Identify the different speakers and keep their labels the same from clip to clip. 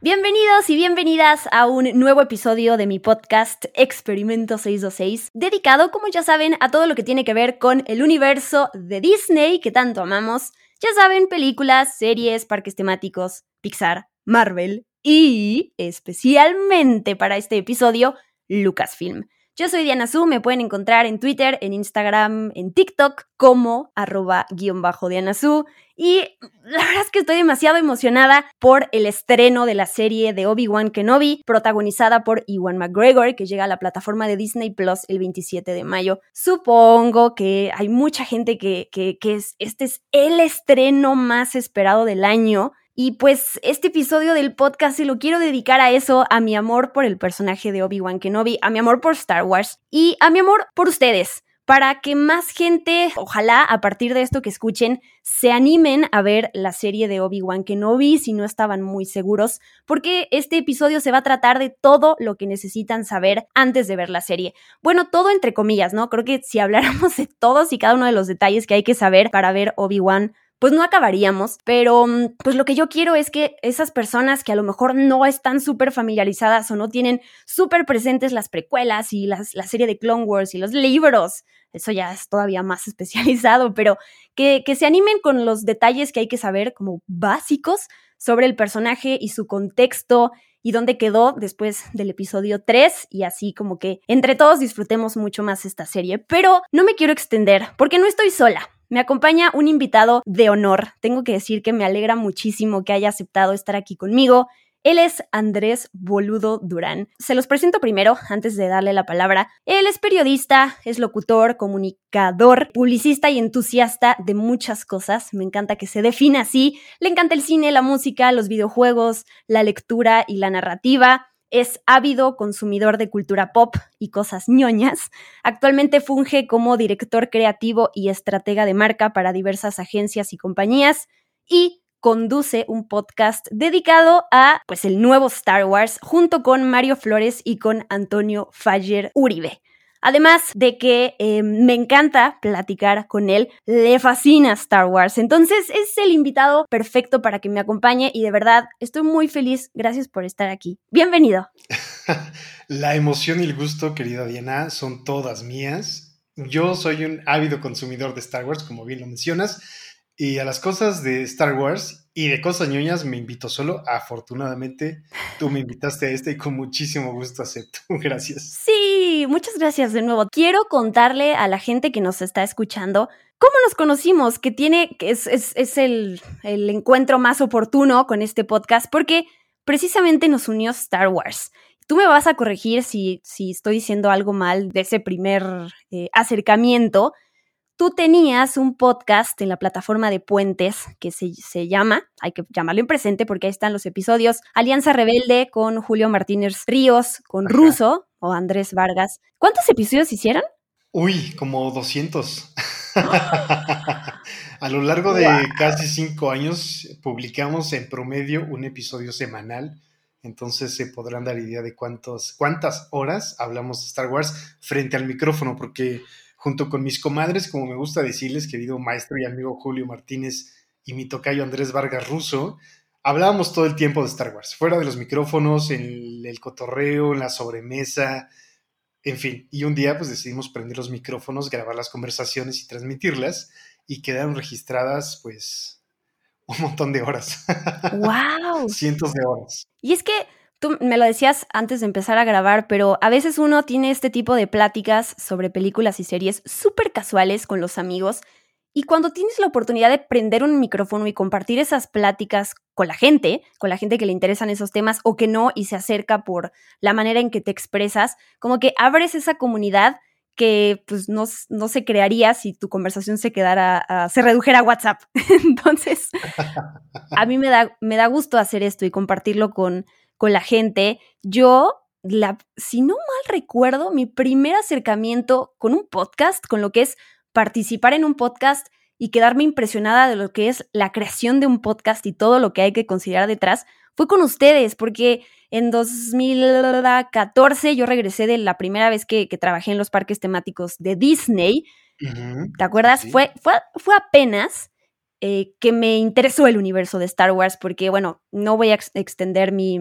Speaker 1: Bienvenidos y bienvenidas a un nuevo episodio de mi podcast Experimento 626, dedicado, como ya saben, a todo lo que tiene que ver con el universo de Disney que tanto amamos. Ya saben, películas, series, parques temáticos, Pixar, Marvel y, especialmente para este episodio, Lucasfilm. Yo soy Diana Su, me pueden encontrar en Twitter, en Instagram, en TikTok como arroba guion bajo Diana Su. Y la verdad es que estoy demasiado emocionada por el estreno de la serie de Obi-Wan Kenobi, protagonizada por Ewan McGregor, que llega a la plataforma de Disney Plus el 27 de mayo. Supongo que hay mucha gente que, que, que es, este es el estreno más esperado del año. Y pues este episodio del podcast se lo quiero dedicar a eso, a mi amor por el personaje de Obi-Wan Kenobi, a mi amor por Star Wars y a mi amor por ustedes, para que más gente, ojalá a partir de esto que escuchen, se animen a ver la serie de Obi-Wan Kenobi si no estaban muy seguros, porque este episodio se va a tratar de todo lo que necesitan saber antes de ver la serie. Bueno, todo entre comillas, ¿no? Creo que si habláramos de todos y cada uno de los detalles que hay que saber para ver Obi-Wan, pues no acabaríamos, pero mm, pues lo que yo quiero es que esas personas que a lo mejor no están súper familiarizadas o no tienen súper presentes las precuelas y las, la serie de Clone Wars y los libros, eso ya es todavía más especializado, pero que, que se animen con los detalles que hay que saber como básicos sobre el personaje y su contexto y dónde quedó después del episodio 3 y así como que entre todos disfrutemos mucho más esta serie. Pero no me quiero extender porque no estoy sola. Me acompaña un invitado de honor. Tengo que decir que me alegra muchísimo que haya aceptado estar aquí conmigo. Él es Andrés Boludo Durán. Se los presento primero, antes de darle la palabra. Él es periodista, es locutor, comunicador, publicista y entusiasta de muchas cosas. Me encanta que se define así. Le encanta el cine, la música, los videojuegos, la lectura y la narrativa es ávido consumidor de cultura pop y cosas ñoñas. Actualmente funge como director creativo y estratega de marca para diversas agencias y compañías y conduce un podcast dedicado a pues el nuevo Star Wars junto con Mario Flores y con Antonio Faller Uribe. Además de que eh, me encanta platicar con él, le fascina Star Wars. Entonces es el invitado perfecto para que me acompañe y de verdad estoy muy feliz. Gracias por estar aquí. Bienvenido.
Speaker 2: La emoción y el gusto, querida Diana, son todas mías. Yo soy un ávido consumidor de Star Wars, como bien lo mencionas, y a las cosas de Star Wars y de cosas ñoñas me invito solo. Afortunadamente, tú me invitaste a este y con muchísimo gusto acepto. Gracias.
Speaker 1: Sí, muchas gracias de nuevo. Quiero contarle a la gente que nos está escuchando cómo nos conocimos, que tiene, que es, es, es el, el encuentro más oportuno con este podcast, porque precisamente nos unió Star Wars. Tú me vas a corregir si, si estoy diciendo algo mal de ese primer eh, acercamiento, tú tenías un podcast en la plataforma de Puentes que se, se, llama, hay que llamarlo en presente porque ahí están los episodios, Alianza Rebelde con Julio Martínez Ríos, con Ajá. Russo o Andrés Vargas. ¿Cuántos episodios hicieron?
Speaker 2: Uy, como 200. A lo largo de wow. casi cinco años publicamos en promedio un episodio semanal. Entonces se podrán dar idea de cuántos, cuántas horas hablamos de Star Wars frente al micrófono, porque junto con mis comadres, como me gusta decirles, querido maestro y amigo Julio Martínez y mi tocayo Andrés Vargas Russo, hablábamos todo el tiempo de Star Wars, fuera de los micrófonos, en el cotorreo, en la sobremesa, en fin. Y un día pues decidimos prender los micrófonos, grabar las conversaciones y transmitirlas, y quedaron registradas pues un montón de horas.
Speaker 1: ¡Wow!
Speaker 2: Cientos de horas.
Speaker 1: Y es que tú me lo decías antes de empezar a grabar, pero a veces uno tiene este tipo de pláticas sobre películas y series súper casuales con los amigos. Y cuando tienes la oportunidad de prender un micrófono y compartir esas pláticas con la gente, con la gente que le interesan esos temas o que no y se acerca por la manera en que te expresas, como que abres esa comunidad que pues no, no se crearía si tu conversación se quedara, se redujera a WhatsApp. Entonces, a mí me da, me da gusto hacer esto y compartirlo con, con la gente. Yo la, si no mal recuerdo, mi primer acercamiento con un podcast, con lo que es participar en un podcast y quedarme impresionada de lo que es la creación de un podcast y todo lo que hay que considerar detrás, fue con ustedes, porque en 2014 yo regresé de la primera vez que, trabajé en los parques temáticos de Disney. ¿Te acuerdas? Fue, fue, fue apenas eh, que me interesó el universo de Star Wars, porque bueno, no voy a extender mi,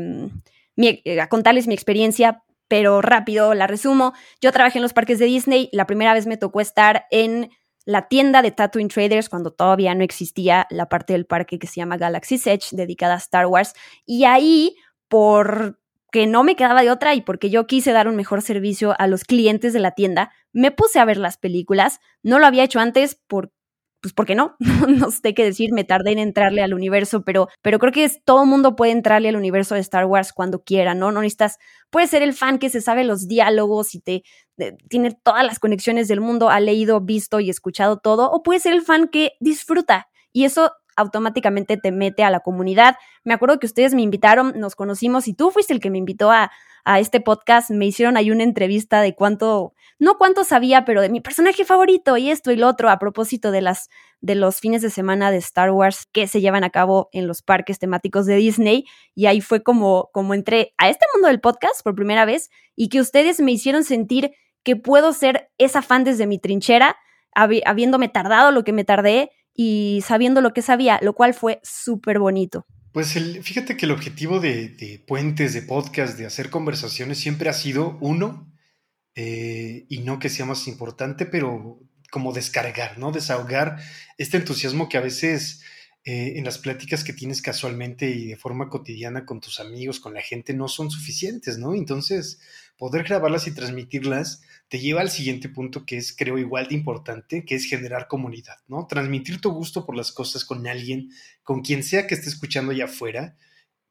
Speaker 1: mi, eh, contarles mi experiencia, pero rápido la resumo. Yo trabajé en los parques de Disney, la primera vez me tocó estar en la tienda de Tatooine Traders cuando todavía no existía la parte del parque que se llama Galaxy's Edge dedicada a Star Wars. Y ahí, por que no me quedaba de otra y porque yo quise dar un mejor servicio a los clientes de la tienda, me puse a ver las películas. No lo había hecho antes por pues ¿por qué no? no sé qué decir, me tardé en entrarle al universo, pero, pero creo que es, todo mundo puede entrarle al universo de Star Wars cuando quiera, ¿no? No necesitas, puede ser el fan que se sabe los diálogos y te tiene todas las conexiones del mundo, ha leído, visto y escuchado todo, o puede ser el fan que disfruta. Y eso automáticamente te mete a la comunidad. Me acuerdo que ustedes me invitaron, nos conocimos y tú fuiste el que me invitó a, a este podcast, me hicieron ahí una entrevista de cuánto, no cuánto sabía, pero de mi personaje favorito y esto y lo otro a propósito de las de los fines de semana de Star Wars que se llevan a cabo en los parques temáticos de Disney y ahí fue como como entré a este mundo del podcast por primera vez y que ustedes me hicieron sentir que puedo ser esa fan desde mi trinchera, habiéndome tardado lo que me tardé y sabiendo lo que sabía, lo cual fue súper bonito.
Speaker 2: Pues fíjate que el objetivo de, puentes, de podcast, de hacer conversaciones siempre ha sido uno, eh, y no que sea más importante, pero como descargar, ¿no? Desahogar este entusiasmo que a veces eh, en las pláticas que tienes casualmente y de forma cotidiana con tus amigos, con la gente, no son suficientes, ¿no? Entonces, poder grabarlas y transmitirlas te lleva al siguiente punto que es, creo, igual de importante, que es generar comunidad, ¿no? Transmitir tu gusto por las cosas con alguien, con quien sea que esté escuchando allá afuera,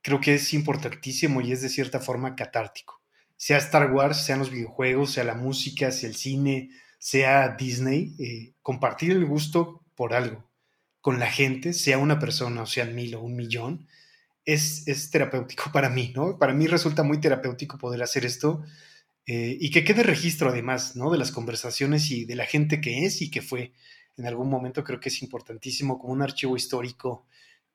Speaker 2: creo que es importantísimo y es de cierta forma catártico. Sea Star Wars, sean los videojuegos, sea la música, sea el cine, sea Disney, eh, compartir el gusto por algo con la gente, sea una persona o sean mil o un millón, es, es terapéutico para mí, ¿no? Para mí resulta muy terapéutico poder hacer esto eh, y que quede registro además, ¿no? De las conversaciones y de la gente que es y que fue en algún momento, creo que es importantísimo como un archivo histórico,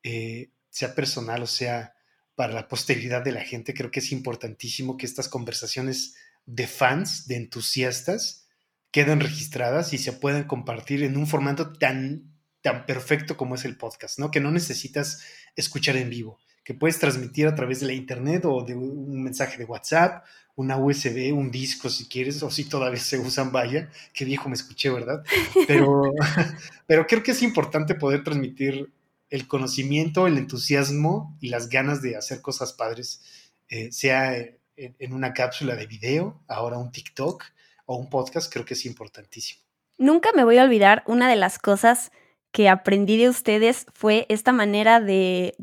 Speaker 2: eh, sea personal o sea para la posteridad de la gente, creo que es importantísimo que estas conversaciones de fans, de entusiastas, queden registradas y se puedan compartir en un formato tan, tan perfecto como es el podcast, ¿no? Que no necesitas escuchar en vivo, que puedes transmitir a través de la internet o de un mensaje de WhatsApp una USB, un disco si quieres, o si todavía se usan, vaya, qué viejo me escuché, ¿verdad? Pero, pero creo que es importante poder transmitir el conocimiento, el entusiasmo y las ganas de hacer cosas padres, eh, sea en, una cápsula de video, ahora un TikTok o un podcast, creo que es importantísimo.
Speaker 1: Nunca me voy a olvidar una de las cosas que aprendí de ustedes fue esta manera de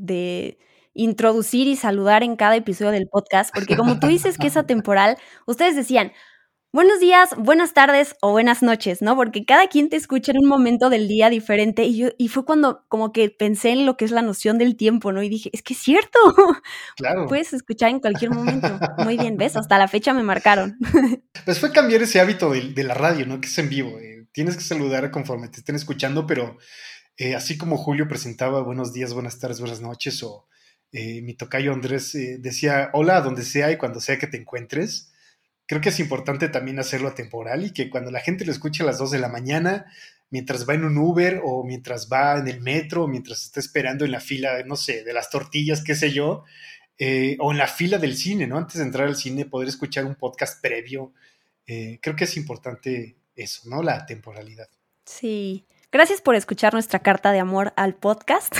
Speaker 1: introducir y saludar en cada episodio del podcast, porque como tú dices que es atemporal, ustedes decían, buenos días, buenas tardes o buenas noches, ¿no? Porque cada quien te escucha en un momento del día diferente y, yo, y fue cuando como que pensé en lo que es la noción del tiempo, ¿no? Y dije, es que es cierto. Claro. Puedes escuchar en cualquier momento. Muy bien, ¿ves? Hasta la fecha me marcaron.
Speaker 2: Pues fue cambiar ese hábito de, la radio, ¿no? Que es en vivo. Eh, tienes que saludar conforme te estén escuchando, pero eh, así como Julio presentaba buenos días, buenas tardes, buenas noches o eh, mi tocayo Andrés eh, decía, hola donde sea y cuando sea que te encuentres. Creo que es importante también hacerlo atemporal y que cuando la gente lo escuche a las 2 de la mañana, mientras va en un Uber o mientras va en el metro, o mientras está esperando en la fila, no sé, de las tortillas, qué sé yo, eh, o en la fila del cine, ¿no? Antes de entrar al cine, poder escuchar un podcast previo. creo que es importante eso, ¿no? La temporalidad.
Speaker 1: Sí. Gracias por escuchar nuestra carta de amor al podcast.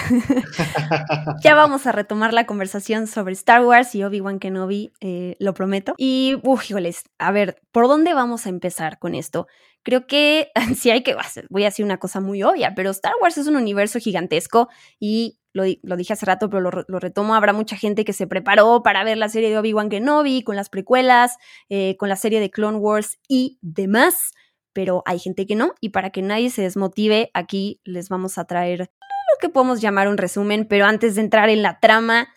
Speaker 1: ya vamos a retomar la conversación sobre Star Wars y Obi-Wan Kenobi, eh, lo prometo. Y, uff, híjoles, a ver, ¿por dónde vamos a empezar con esto? Creo que sí hay que, voy a decir una cosa muy obvia, pero Star Wars es un universo gigantesco y lo, dije hace rato, pero lo, retomo, habrá mucha gente que se preparó para ver la serie de Obi-Wan Kenobi, con las precuelas, eh, con la serie de Clone Wars y demás pero hay gente que no, y para que nadie se desmotive, aquí les vamos a traer lo que podemos llamar un resumen, pero antes de entrar en la trama,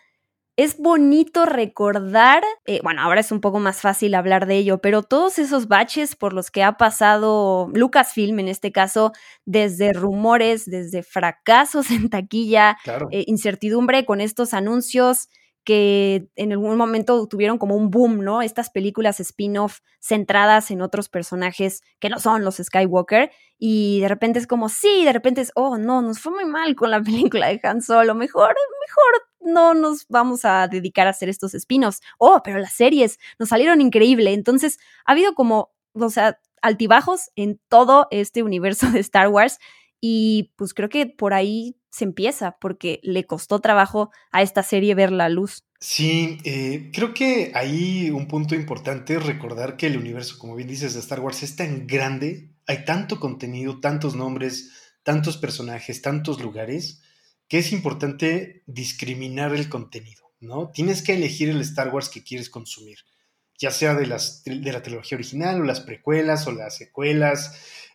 Speaker 1: es bonito recordar, eh, bueno, ahora es un poco más fácil hablar de ello, pero todos esos baches por los que ha pasado Lucasfilm en este caso, desde rumores, desde fracasos en taquilla, eh, incertidumbre con estos anuncios que en algún momento tuvieron como un boom, ¿no? Estas películas spin-off centradas en otros personajes que no son los Skywalker y de repente es como, sí, de repente es, oh, no, nos fue muy mal con la película de Han Solo, mejor, mejor no nos vamos a dedicar a hacer estos spin-offs. Oh, pero las series nos salieron increíble. Entonces, ha habido como, o sea, altibajos en todo este universo de Star Wars y pues creo que por ahí se empieza, porque le costó trabajo a esta serie ver la luz.
Speaker 2: Sí, eh, creo que ahí un punto importante es recordar que el universo, como bien dices, de Star Wars es tan grande, hay tanto contenido, tantos nombres, tantos personajes, tantos lugares, que es importante discriminar el contenido, ¿no? Tienes que elegir el Star Wars que quieres consumir, ya sea de, las, de la trilogía original o las precuelas o las secuelas,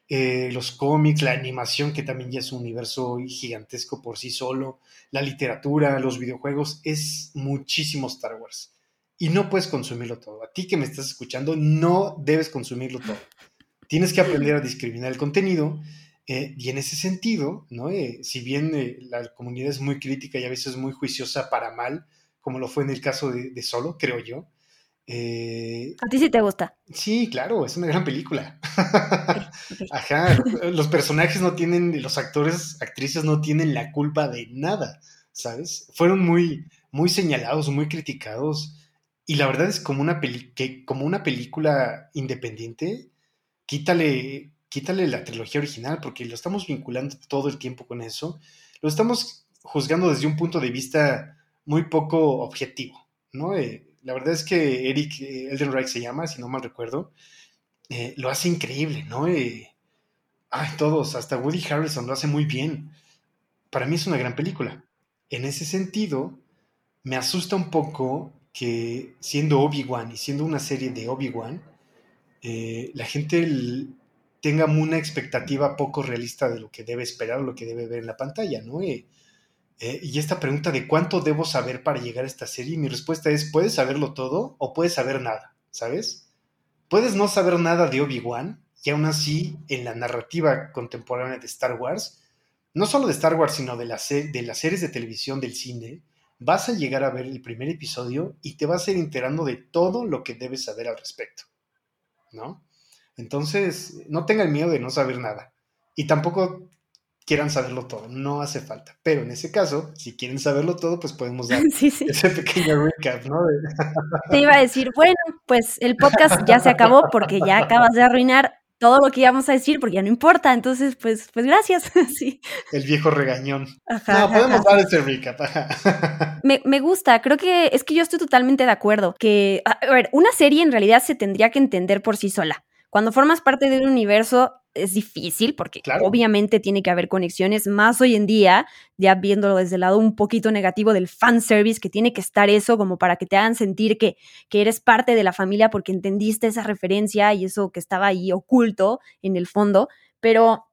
Speaker 2: eh, los cómics, la animación, que también ya es un universo gigantesco por sí solo, la literatura, los videojuegos, es muchísimo Star Wars. Y no puedes consumirlo todo. A ti que me estás escuchando, no debes consumirlo todo. Tienes que aprender a discriminar el contenido. Eh, y en ese sentido, ¿no? Eh, si bien la comunidad es muy crítica y a veces muy juiciosa para mal, como lo fue en el caso de Solo, creo yo,
Speaker 1: eh, ¿A ti sí te gusta?
Speaker 2: Sí, claro, es una gran película. Ajá, los personajes no tienen, los actores, actrices no tienen la culpa de nada, ¿sabes? Fueron muy, muy señalados, muy criticados. Y la verdad es como una, que, como una película independiente, quítale, quítale la trilogía original, porque lo estamos vinculando todo el tiempo con eso. Lo estamos juzgando desde un punto de vista muy poco objetivo, ¿no? Eh, la verdad es que Eric eh, Eldenreich se llama, si no mal recuerdo, eh, lo hace increíble, ¿no? Eh, ay, todos, hasta Woody Harrelson lo hace muy bien. Para mí es una gran película. En ese sentido, me asusta un poco que siendo Obi-Wan y siendo una serie de Obi-Wan, la gente tenga una expectativa poco realista de lo que debe esperar, lo que debe ver en la pantalla, ¿no? Eh, y esta pregunta de cuánto debo saber para llegar a esta serie, mi respuesta es, puedes saberlo todo o puedes saber nada, ¿sabes? Puedes no saber nada de Obi-Wan y aún así en la narrativa contemporánea de Star Wars, no solo de Star Wars, sino de, de las series de televisión, del cine, vas a llegar a ver el primer episodio y te vas a ir enterando de todo lo que debes saber al respecto, ¿no? Entonces, no tengan miedo de no saber nada. Y tampoco quieran saberlo todo, no hace falta. Pero en ese caso, si quieren saberlo todo, pues podemos dar ese pequeño recap, ¿no?
Speaker 1: Te iba a decir, bueno, pues el podcast ya se acabó porque ya acabas de arruinar todo lo que íbamos a decir porque ya no importa, entonces pues, pues gracias. sí.
Speaker 2: El viejo regañón. no, podemos dar ese recap.
Speaker 1: me, me, gusta, creo que es que yo estoy totalmente de acuerdo que, a ver, una serie en realidad se tendría que entender por sí sola. Cuando formas parte de un universo, es difícil porque obviamente tiene que haber conexiones, más hoy en día, ya viéndolo desde el lado un poquito negativo del fanservice, que tiene que estar eso como para que te hagan sentir que, que eres parte de la familia porque entendiste esa referencia y eso que estaba ahí oculto en el fondo, pero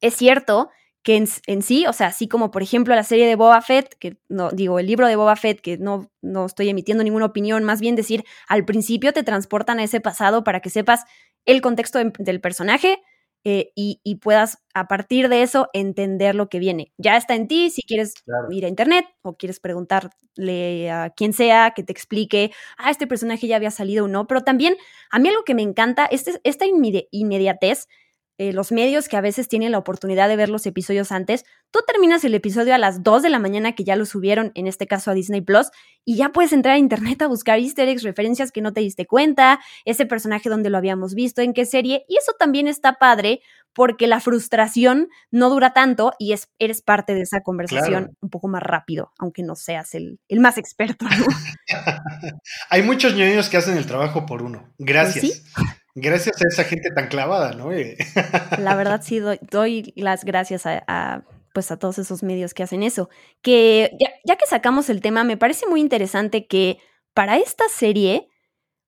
Speaker 1: es cierto que en, sí, o sea, así como por ejemplo la serie de Boba Fett, que no digo el libro de Boba Fett, que no, no estoy emitiendo ninguna opinión, más bien decir, al principio te transportan a ese pasado para que sepas el contexto del personaje, eh, y, puedas a partir de eso entender lo que viene. Ya está en ti si quieres ir a internet o quieres preguntarle a quien sea que te explique, ah, este personaje ya había salido o no, pero también a mí algo que me encanta, este, esta inmediatez eh, los medios que a veces tienen la oportunidad de ver los episodios antes, tú terminas el episodio a las 2 de la mañana que ya lo subieron, en este caso a Disney Plus, y ya puedes entrar a internet a buscar easter eggs, referencias que no te diste cuenta, ese personaje donde lo habíamos visto, en qué serie, y eso también está padre porque la frustración no dura tanto y es, eres parte de esa conversación un poco más rápido, aunque no seas el, más experto.
Speaker 2: Hay muchos niños que hacen el trabajo por uno. Gracias. Gracias a esa gente tan clavada, ¿no? Eh,
Speaker 1: La verdad sí doy, las gracias a, pues a todos esos medios que hacen eso. Que ya, que sacamos el tema, me parece muy interesante que para esta serie,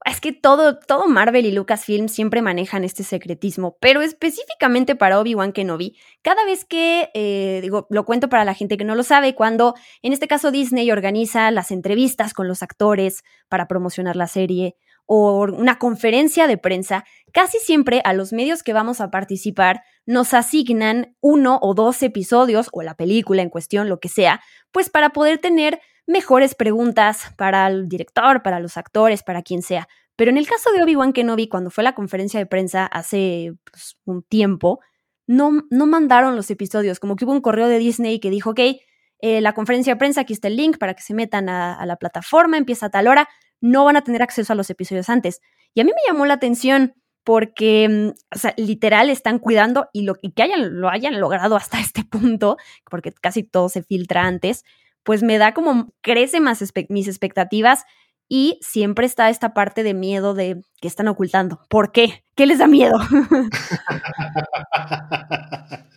Speaker 1: es que todo, todo Marvel y Lucasfilm siempre manejan este secretismo, pero específicamente para Obi-Wan Kenobi, cada vez que, eh, digo, lo cuento para la gente que no lo sabe, cuando en este caso Disney organiza las entrevistas con los actores para promocionar la serie o una conferencia de prensa, casi siempre a los medios que vamos a participar nos asignan uno o dos episodios o la película en cuestión, lo que sea, pues para poder tener mejores preguntas para el director, para los actores, para quien sea. Pero en el caso de Obi-Wan Kenobi, cuando fue la conferencia de prensa hace pues, un tiempo, no, no mandaron los episodios, como que hubo un correo de Disney que dijo, ok, eh, la conferencia de prensa, aquí está el link para que se metan a, la plataforma, empieza a tal hora, no van a tener acceso a los episodios antes. Y a mí me llamó la atención porque, mm, o sea, literal están cuidando y, lo, y que hayan, lo hayan logrado hasta este punto, porque casi todo se filtra antes, pues me da como, crece más mis expectativas y siempre está esta parte de miedo de que están ocultando. ¿Por qué? ¿Qué les da miedo?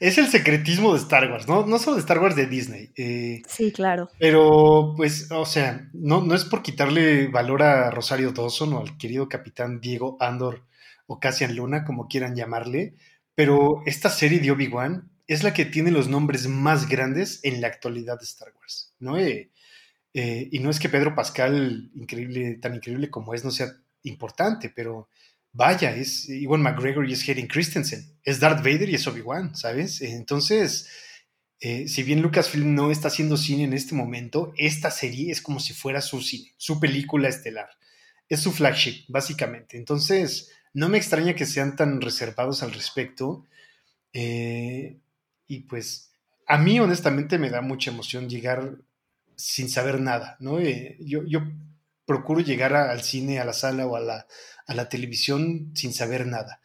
Speaker 2: es el secretismo de Star Wars, ¿no? No solo de Star Wars de Disney.
Speaker 1: Eh, sí, claro.
Speaker 2: Pero, pues, o sea, no, no es por quitarle valor a Rosario Dawson o al querido capitán Diego Andor o Cassian Luna, como quieran llamarle, pero esta serie de Obi-Wan es la que tiene los nombres más grandes en la actualidad de Star Wars, ¿no? Eh, eh, y no es que Pedro Pascal, increíble, tan increíble como es, no sea importante, pero vaya, es Iwan McGregor y es Hayden Christensen, es Darth Vader y es Obi-Wan, ¿sabes? Entonces, eh, si bien Lucasfilm no está haciendo cine en este momento, esta serie es como si fuera su cine, su película estelar. Es su flagship, básicamente. Entonces, no me extraña que sean tan reservados al respecto. Eh, y pues a mí honestamente me da mucha emoción llegar sin saber nada, ¿no? Eh, yo, yo, procuro llegar al cine, a la sala o a la, a la televisión sin saber nada.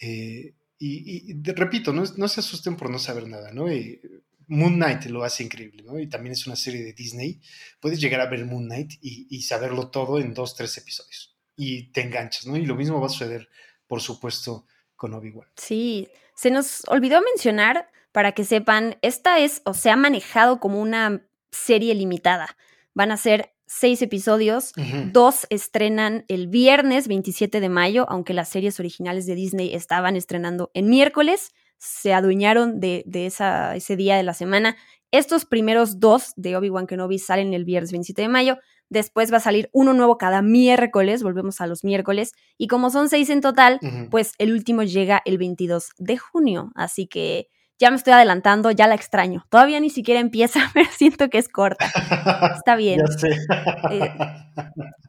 Speaker 2: Eh, y, repito, no, no, se asusten por no saber nada, ¿no? Eh, Moon Knight lo hace increíble. Y también es una serie de Disney. Puedes llegar a ver Moon Knight y, y saberlo todo en dos, tres episodios. Y te enganchas, ¿no? Y lo mismo va a suceder, por supuesto, con Obi-Wan.
Speaker 1: Sí, se nos olvidó mencionar para que sepan, esta es o se ha manejado como una serie limitada. Van a ser seis episodios, dos estrenan el viernes 27 de mayo, aunque las series originales de Disney estaban estrenando en miércoles, se adueñaron de, esa, ese día de la semana. Estos primeros dos de Obi-Wan Kenobi salen el viernes 27 de mayo. Después va a salir uno nuevo cada miércoles, volvemos a los miércoles. Y como son seis en total, pues el último llega el 22 de junio. Así que ya me estoy adelantando, ya la extraño. Todavía ni siquiera empieza, pero siento que es corta. Está bien. Eh,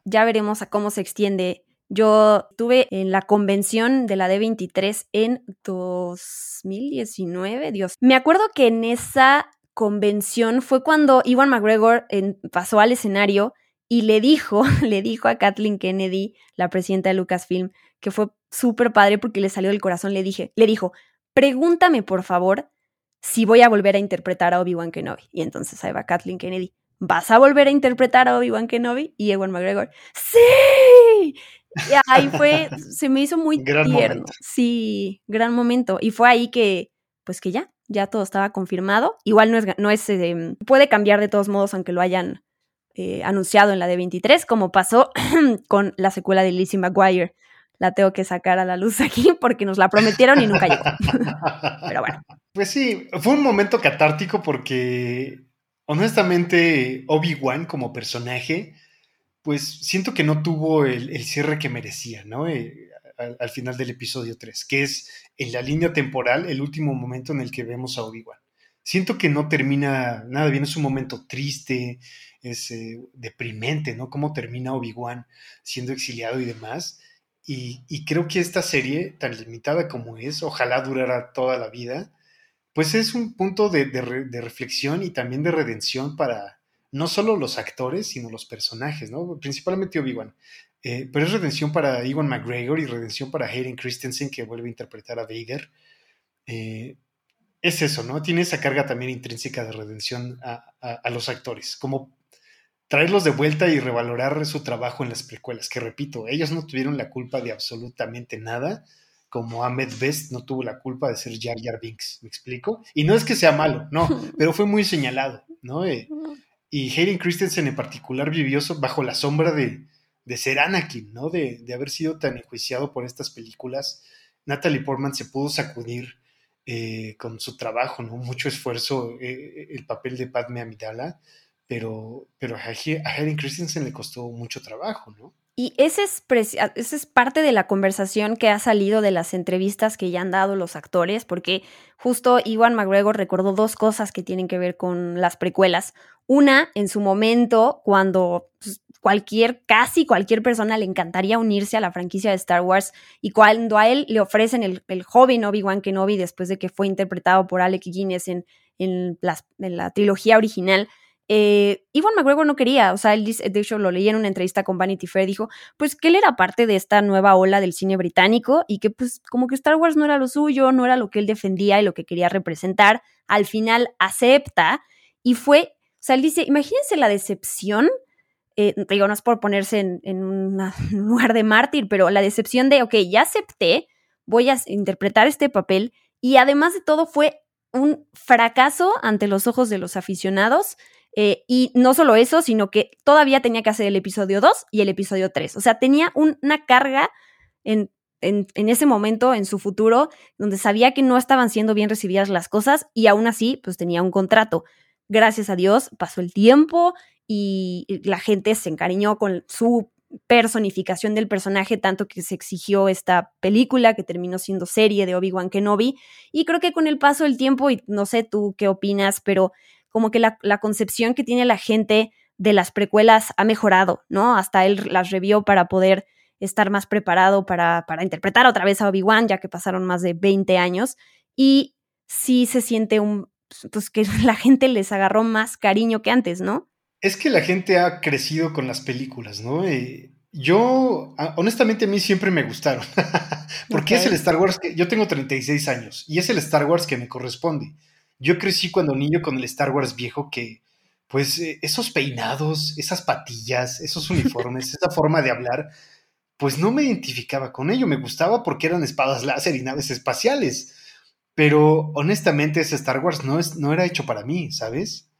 Speaker 1: ya veremos a cómo se extiende. Yo tuve en la convención de la D23 en 2019, Dios. Me acuerdo que en esa convención fue cuando Iwan McGregor pasó al escenario y le dijo, le dijo a Kathleen Kennedy, la presidenta de Lucasfilm, que fue súper padre porque le salió del corazón, le dije, le dijo, pregúntame por favor si voy a volver a interpretar a Obi-Wan Kenobi. Y entonces ahí va Kathleen Kennedy, ¿vas a volver a interpretar a Obi-Wan Kenobi? Y Ewan McGregor, ¡sí! Y ahí fue, se me hizo muy tierno. Sí, gran momento. Y fue ahí que, pues que ya, ya todo estaba confirmado. Igual no es, no es em, puede cambiar de todos modos aunque lo hayan eh, anunciado en la D23, como pasó con la secuela de Lizzie McGuire la tengo que sacar a la luz aquí porque nos la prometieron y nunca llegó. Pero bueno.
Speaker 2: Pues sí, fue un momento catártico porque honestamente Obi-Wan como personaje, pues siento que no tuvo el, cierre que merecía, ¿no? Eh, al, final del episodio 3, que es en la línea temporal el último momento en el que vemos a Obi-Wan. Siento que no termina nada bien, es un momento triste, es eh, deprimente, ¿no? Cómo termina Obi-Wan siendo exiliado y demás. Y, creo que esta serie, tan limitada como es, ojalá durara toda la vida, pues es un punto de, reflexión y también de redención para no solo los actores, sino los personajes, ¿no? Principalmente Obi-Wan. Eh, pero es redención para Ewan McGregor y redención para Hayden Christensen, que vuelve a interpretar a Vader. Eh, es eso, ¿no? Tiene esa carga también intrínseca de redención a, a los actores, como traerlos de vuelta y revalorar su trabajo en las precuelas, que repito, ellos no tuvieron la culpa de absolutamente nada, como Ahmed Best no tuvo la culpa de ser Jar Jar Binks, ¿me explico? Y no es que sea malo, no, pero fue muy señalado, ¿no? Eh, y Hayden Christensen en particular vivió bajo la sombra de, de ser Anakin, ¿no? De, de, haber sido tan enjuiciado por estas películas. Natalie Portman se pudo sacudir eh, con su trabajo, ¿no? Mucho esfuerzo, eh, el papel de Padme Amidala, pero, pero a Hayden Christensen le costó mucho trabajo, ¿no?
Speaker 1: Y ese es, parte de la conversación que ha salido de las entrevistas que ya han dado los actores, porque justo Iwan McGregor recordó dos cosas que tienen que ver con las precuelas. Una, en su momento, cuando pues, cualquier, casi cualquier persona le encantaría unirse a la franquicia de Star Wars, y cuando a él le ofrecen el, el joven Obi-Wan Kenobi después de que fue interpretado por Alec Guinness en, en la trilogía original, eh, McGregor no quería, o sea, él de hecho lo leí en una entrevista con Vanity Fair, dijo, pues que él era parte de esta nueva ola del cine británico y que pues como que Star Wars no era lo suyo, no era lo que él defendía y lo que quería representar, al final acepta y fue, o sea, él dice, imagínense la decepción, eh, digo, no es por ponerse en, en un lugar de mártir, pero la decepción de, ok, ya acepté, voy a interpretar este papel y además de todo fue un fracaso ante los ojos de los aficionados eh, y no solo eso, sino que todavía tenía que hacer el episodio 2 y el episodio 3. O sea, tenía una carga en, en, ese momento, en su futuro, donde sabía que no estaban siendo bien recibidas las cosas y aún así, pues tenía un contrato. Gracias a Dios pasó el tiempo y la gente se encariñó con su personificación del personaje, tanto que se exigió esta película que terminó siendo serie de Obi-Wan Kenobi. Y creo que con el paso del tiempo, y no sé tú qué opinas, pero como que la, concepción que tiene la gente de las precuelas ha mejorado, ¿no? Hasta él las revió para poder estar más preparado para, para interpretar otra vez a Obi-Wan, ya que pasaron más de 20 años. Y sí se siente un, pues que la gente les agarró más cariño que antes, ¿no?
Speaker 2: Es que la gente ha crecido con las películas, ¿no? Eh, yo, honestamente, a mí siempre me gustaron, porque es el Star Wars que yo tengo 36 años y es el Star Wars que me corresponde. Yo crecí cuando niño con el Star Wars viejo que, pues, eh, esos peinados, esas patillas, esos uniformes, esa forma de hablar, pues no me identificaba con ello. Me gustaba porque eran espadas láser y naves espaciales. Pero honestamente ese Star Wars no, es, no era hecho para mí, ¿sabes?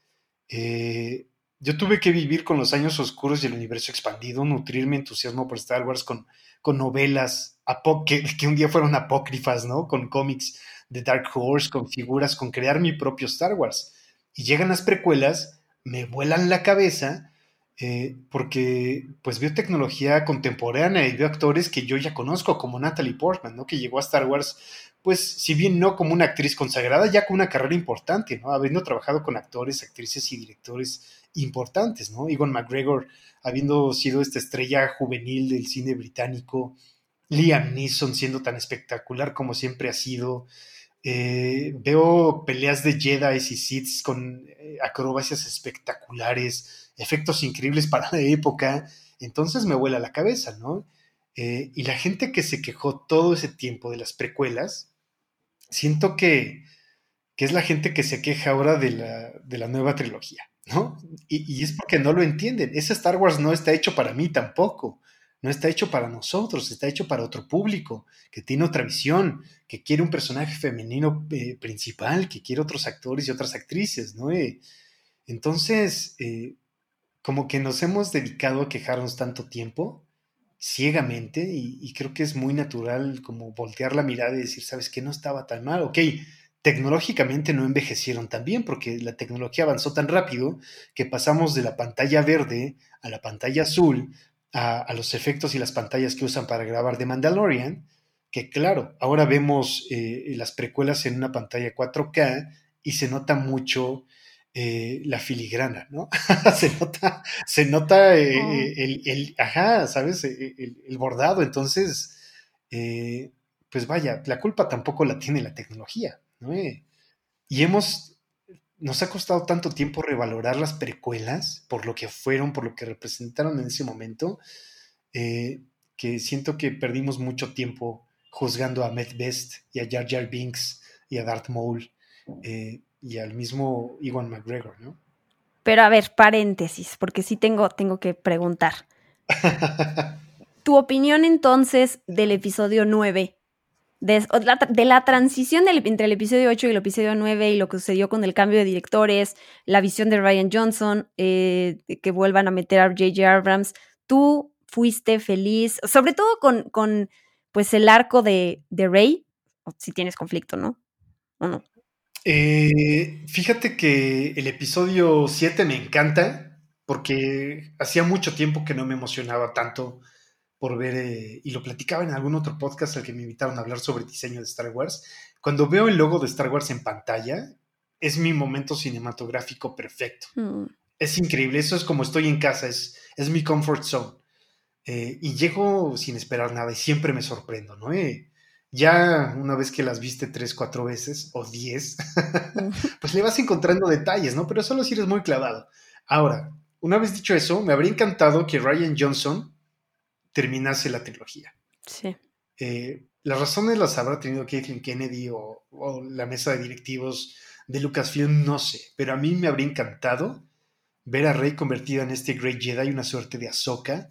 Speaker 2: Eh, yo tuve que vivir con los años oscuros y el universo expandido, nutrir mi entusiasmo por Star Wars con, con novelas que, que, un día fueron apócrifas, ¿no? Con cómics de Dark Horse, con figuras, con crear mi propio Star Wars. Y llegan las precuelas, me vuelan la cabeza, eh, porque pues veo tecnología contemporánea y veo actores que yo ya conozco, como Natalie Portman, ¿no? Que llegó a Star Wars, pues si bien no como una actriz consagrada, ya con una carrera importante, ¿no? Habiendo trabajado con actores, actrices y directores importantes, ¿no? Ewan McGregor, habiendo sido esta estrella juvenil del cine británico, Liam Neeson siendo tan espectacular como siempre ha sido, eh, veo peleas de Jedi y Sith con eh, acrobacias espectaculares, efectos increíbles para la época, entonces me vuela la cabeza, ¿no? Eh, y la gente que se quejó todo ese tiempo de las precuelas, siento que, es la gente que se queja ahora de la, de la nueva trilogía, ¿no? Y, y, es porque no lo entienden. Ese Star Wars no está hecho para mí tampoco no está hecho para nosotros, está hecho para otro público, que tiene otra visión, que quiere un personaje femenino eh, principal, que quiere otros actores y otras actrices, ¿no? Eh, entonces, eh, como que nos hemos dedicado a quejarnos tanto tiempo, ciegamente, y, y, creo que es muy natural como voltear la mirada y decir, ¿sabes qué? No estaba tan mal, ok. Tecnológicamente no envejecieron tan bien porque la tecnología avanzó tan rápido que pasamos de la pantalla verde a la pantalla azul, a, los efectos y las pantallas que usan para grabar The Mandalorian, que claro, ahora vemos eh, las precuelas en una pantalla 4K y se nota mucho eh, la filigrana, ¿no? se nota, se nota eh, oh. el, el, ajá, ¿sabes? El, el bordado, entonces, pues vaya, la culpa tampoco la tiene la tecnología, ¿no? y hemos nos ha costado tanto tiempo revalorar las precuelas por lo que fueron, por lo que representaron en ese momento, eh, que siento que perdimos mucho tiempo juzgando a Matt Best y a Jar Jar Binks y a Darth Maul eh, y al mismo Iwan McGregor, ¿no?
Speaker 1: Pero a ver, paréntesis, porque sí tengo, tengo que preguntar. tu opinión entonces del episodio 9 de, la, transición entre el episodio 8 y el episodio 9 y lo que sucedió con el cambio de directores, la visión de Ryan Johnson, eh, que vuelvan a meter a J.J. Abrams, ¿tú fuiste feliz, sobre todo con, pues el arco de, de Rey, si tienes conflicto, ¿no? ¿O no?
Speaker 2: Eh, fíjate que el episodio 7 me encanta porque hacía mucho tiempo que no me emocionaba tanto por ver, eh, y lo platicaba en algún otro podcast al que me invitaron a hablar sobre diseño de Star Wars. Cuando veo el logo de Star Wars en pantalla, es mi momento cinematográfico perfecto.
Speaker 1: Mm.
Speaker 2: Es increíble, eso es como estoy en casa, es, es mi comfort zone. Eh, y llego sin esperar nada y siempre me sorprendo, ¿no? ya una vez que las viste tres, cuatro veces o diez, pues le vas encontrando detalles, ¿no? Pero solo si eres muy clavado. Ahora, una vez dicho eso, me habría encantado que Ryan Johnson terminase la trilogía.
Speaker 1: Sí.
Speaker 2: Eh, las razones las habrá tenido Kathleen Kennedy o, la mesa de directivos de Lucasfilm, no sé, pero a mí me habría encantado ver a Rey convertida en este Great Jedi, una suerte de Ahsoka,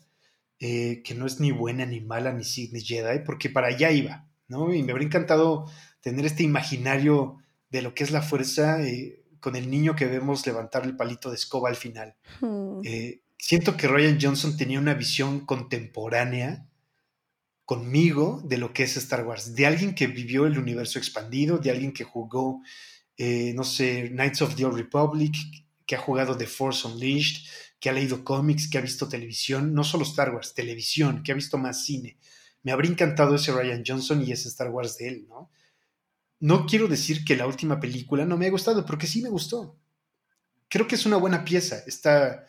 Speaker 2: eh, que no es ni buena ni mala ni, ni Jedi, porque para allá iba. ¿no? Y me habría encantado tener este imaginario de lo que es la fuerza eh, con el niño que vemos levantar el palito de escoba al final.
Speaker 1: Hmm.
Speaker 2: Eh, siento que Ryan Johnson tenía una visión contemporánea conmigo de lo que es Star Wars, de alguien que vivió el universo expandido, de alguien que jugó, eh, no sé, Knights of the Old Republic, que ha jugado The Force Unleashed, que ha leído cómics, que ha visto televisión, no solo Star Wars, televisión, que ha visto más cine me habría encantado ese Ryan Johnson y ese Star Wars de él, ¿no? No quiero decir que la última película no me ha gustado, porque sí me gustó. Creo que es una buena pieza. Está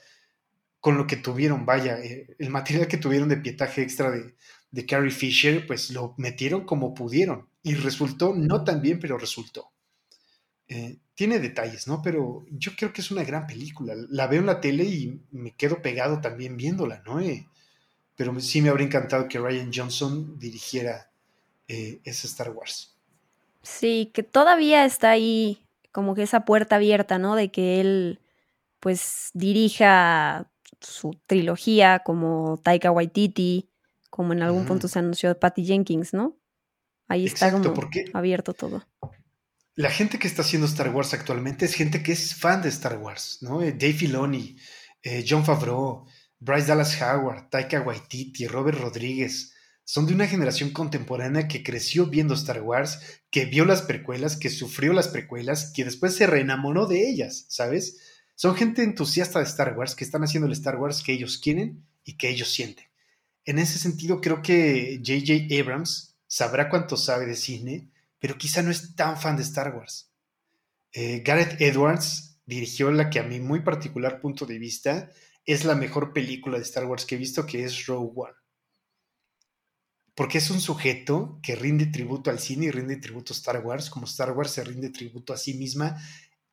Speaker 2: con lo que tuvieron, vaya, eh, el material que tuvieron de pietaje extra de, de Carrie Fisher, pues lo metieron como pudieron. Y resultó, no tan bien, pero resultó. Eh, tiene detalles, ¿no? Pero yo creo que es una gran película. La veo en la tele y me quedo pegado también viéndola, ¿no? Eh, pero sí me habría encantado que Ryan Johnson dirigiera eh, ese Star Wars.
Speaker 1: Sí, que todavía está ahí como que esa puerta abierta, ¿no? De que él pues dirija su trilogía como Taika Waititi, como en algún punto se anunció de Patty Jenkins, ¿no? Ahí está como abierto todo.
Speaker 2: La gente que está haciendo Star Wars actualmente es gente que es fan de Star Wars, ¿no? Eh, Dave Filoni, eh, John Favreau, Bryce Dallas Howard, Taika Waititi, Robert Rodríguez, son de una generación contemporánea que creció viendo Star Wars, que vio las precuelas, que sufrió las precuelas, que después se reenamoró de ellas, ¿sabes? Son gente entusiasta de Star Wars que están haciendo el Star Wars que ellos quieren y que ellos sienten. En ese sentido, creo que J.J. Abrams sabrá cuánto sabe de cine, pero quizá no es tan fan de Star Wars. Eh, Gareth Edwards dirigió la que a mi muy particular punto de vista es la mejor película de Star Wars que he visto, que es Rogue One. Porque es un sujeto que rinde tributo al cine y rinde tributo a Star Wars, como Star Wars se rinde tributo a sí misma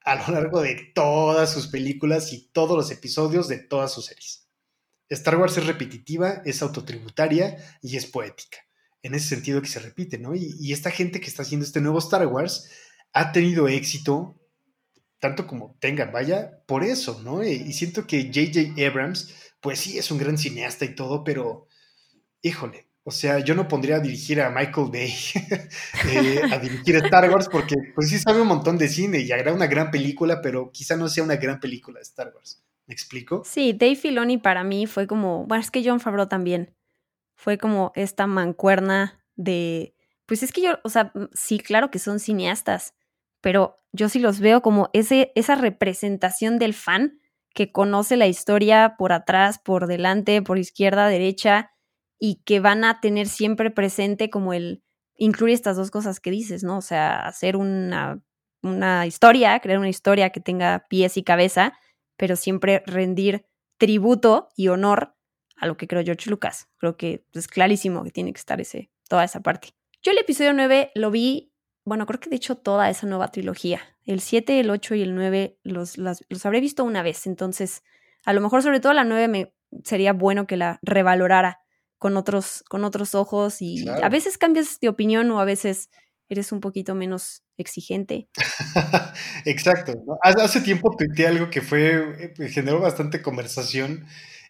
Speaker 2: a lo largo de todas sus películas y todos los episodios de todas sus series. Star Wars es repetitiva, es autotributaria y es poética. En ese sentido que se repite, ¿no? Y, esta gente que está haciendo este nuevo Star Wars ha tenido éxito tanto como tengan, vaya, por eso, ¿no? Y siento que J.J. Abrams, pues sí, es un gran cineasta y todo, pero, híjole, o sea, yo no pondría a dirigir a Michael Bay, eh, a dirigir Star Wars, porque pues sí sabe un montón de cine y hará una gran película, pero quizá no sea una gran película de Star Wars. ¿Me explico?
Speaker 1: Sí, Dave Filoni para mí fue como, bueno, es que John Favreau también, fue como esta mancuerna de, pues es que yo, o sea, sí, claro que son cineastas, pero yo sí los veo como ese, esa representación del fan que conoce la historia por atrás, por delante, por izquierda, derecha, y que van a tener siempre presente como el incluir estas dos cosas que dices, ¿no? O sea, hacer una, una historia, crear una historia que tenga pies y cabeza, pero siempre rendir tributo y honor a lo que creo George Lucas. Creo que es clarísimo que tiene que estar ese, toda esa parte. Yo el episodio 9 lo vi bueno, creo que de hecho toda esa nueva trilogía. El 7, el 8 y el 9 los, los habré visto una vez, entonces a lo mejor sobre todo la 9 me sería bueno que la revalorara con otros, con otros ojos y a veces cambias de opinión o a veces eres un poquito menos exigente.
Speaker 2: Exacto. Hace tiempo tuiteé algo que fue, eh, generó bastante conversación,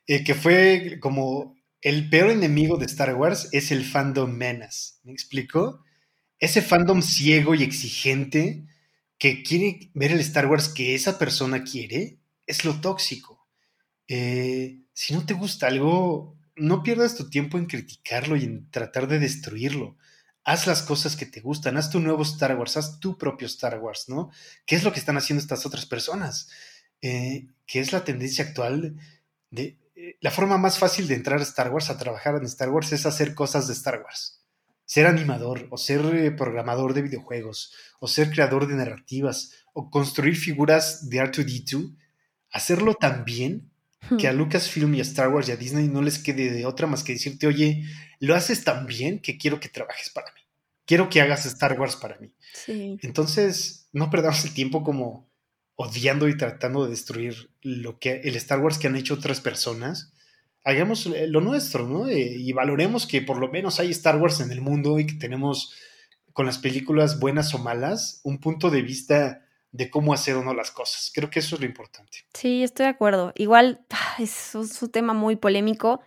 Speaker 2: eh, que fue como el peor enemigo de Star Wars es el fandom menace. ¿Me explico? ese fandom ciego y exigente que quiere ver el Star Wars que esa persona quiere, es lo tóxico. Eh, si no te gusta algo, no pierdas tu tiempo en criticarlo y en tratar de destruirlo. Haz las cosas que te gustan, haz tu nuevo Star Wars, haz tu propio Star Wars, ¿no? ¿Qué es lo que están haciendo estas otras personas? Eh, ¿Qué es la tendencia actual de... Eh, la forma más fácil de entrar a Star Wars, a trabajar en Star Wars, es hacer cosas de Star Wars. Ser animador, o ser eh, programador de videojuegos, o ser creador de narrativas, o construir figuras de R2D2, hacerlo tan bien que a Lucasfilm y a Star Wars y a Disney no les quede de otra más que decirte, oye, lo haces tan bien que quiero que trabajes para mí. Quiero que hagas Star Wars para mí. Entonces, no perdamos el tiempo como odiando y tratando de destruir lo que el Star Wars que han hecho otras personas. Hagamos lo nuestro, ¿no? Eh, y valoremos que por lo menos hay Star Wars en el mundo y que tenemos con las películas buenas o malas un punto de vista de cómo hacer o no las cosas. Creo que eso es lo importante.
Speaker 1: Sí, estoy de acuerdo. Igual es, un tema muy polémico.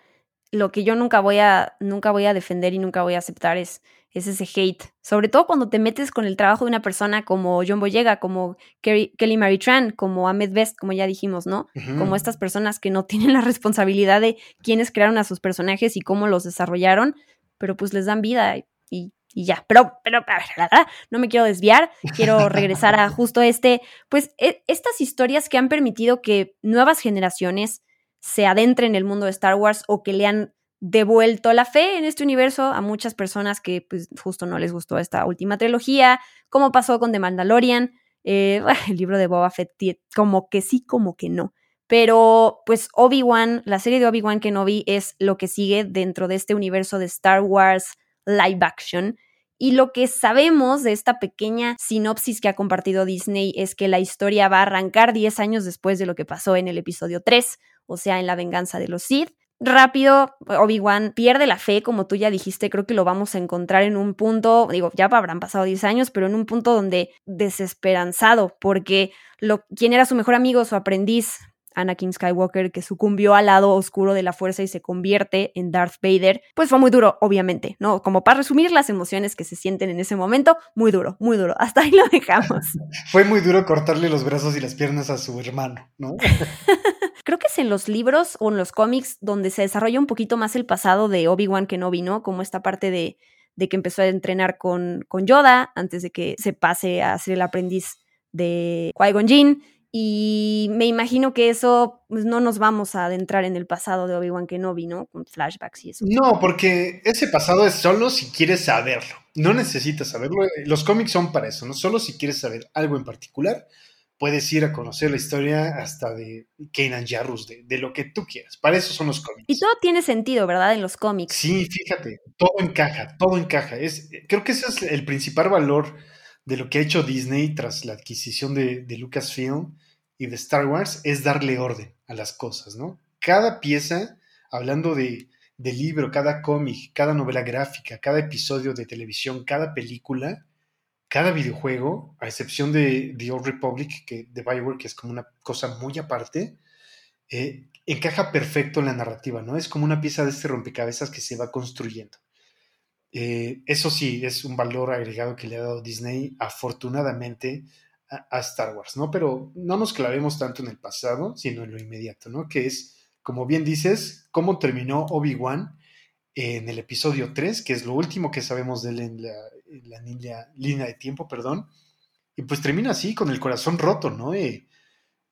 Speaker 1: Lo que yo nunca voy a, nunca voy a defender y nunca voy a aceptar es, es ese hate. Sobre todo cuando te metes con el trabajo de una persona como John Boyega, como Kelly Marie Tran, como Ahmed Best, como ya dijimos, ¿no? Como estas personas que no tienen la responsabilidad de quiénes crearon a sus personajes y cómo los desarrollaron, pero pues les dan vida y y ya. Pero, pero, a ver, no me quiero desviar, quiero regresar a justo este, pues e, estas historias que han permitido que nuevas generaciones se adentren en el mundo de Star Wars o que le han devuelto la fe en este universo a muchas personas que pues justo no les gustó esta última trilogía, como pasó con The Mandalorian, eh, el libro de Boba Fett, como que sí, como que no. Pero pues Obi-Wan, la serie de Obi-Wan Kenobi es lo que sigue dentro de este universo de Star Wars live action y lo que sabemos de esta pequeña sinopsis que ha compartido Disney es que la historia va a arrancar 10 años después de lo que pasó en el episodio 3, o sea, en la venganza de los Sith. Rápido, Obi-Wan pierde la fe, como tú ya dijiste, creo que lo vamos a encontrar en un punto, digo, ya habrán pasado 10 años, pero en un punto donde desesperanzado, porque quien era su mejor amigo, su aprendiz, Anakin Skywalker que sucumbió al lado oscuro de la fuerza y se convierte en Darth Vader, pues fue muy duro, obviamente, ¿no? Como para resumir las emociones que se sienten en ese momento, muy duro, muy duro. Hasta ahí lo dejamos.
Speaker 2: fue muy duro cortarle los brazos y las piernas a su hermano, ¿no?
Speaker 1: Creo que es en los libros o en los cómics donde se desarrolla un poquito más el pasado de Obi-Wan Kenobi, ¿no? Como esta parte de, de que empezó a entrenar con, con Yoda antes de que se pase a ser el aprendiz de Qui-Gon Jinn y me imagino que eso, pues no nos vamos a adentrar en el pasado de Obi-Wan Kenobi, ¿no? Con flashbacks y eso.
Speaker 2: No, porque ese pasado es solo si quieres saberlo. No necesitas saberlo. Los cómics son para eso, ¿no? Solo si quieres saber algo en particular, puedes ir a conocer la historia hasta de Kanan Jarrus, de, de, lo que tú quieras. Para eso son los cómics.
Speaker 1: Y todo tiene sentido, ¿verdad? En los cómics.
Speaker 2: Sí, fíjate, todo encaja, todo encaja. Es, creo que ese es el principal valor de lo que ha hecho Disney tras la adquisición de, de Lucasfilm y de Star Wars es darle orden a las cosas, ¿no? Cada pieza, hablando de, libro, cada cómic, cada novela gráfica, cada episodio de televisión, cada película, cada videojuego, a excepción de The Old Republic, que, de Bioware, que es como una cosa muy aparte, eh, encaja perfecto en la narrativa, ¿no? Es como una pieza de este rompecabezas que se va construyendo. Eh, eso sí, es un valor agregado que le ha dado Disney, afortunadamente, a, Star Wars, ¿no? Pero no nos clavemos tanto en el pasado, sino en lo inmediato, ¿no? Que es, como bien dices, cómo terminó Obi-Wan en el episodio 3, que es lo último que sabemos de él en la, línea, de tiempo, perdón. Y pues termina así, con el corazón roto, ¿no? Eh,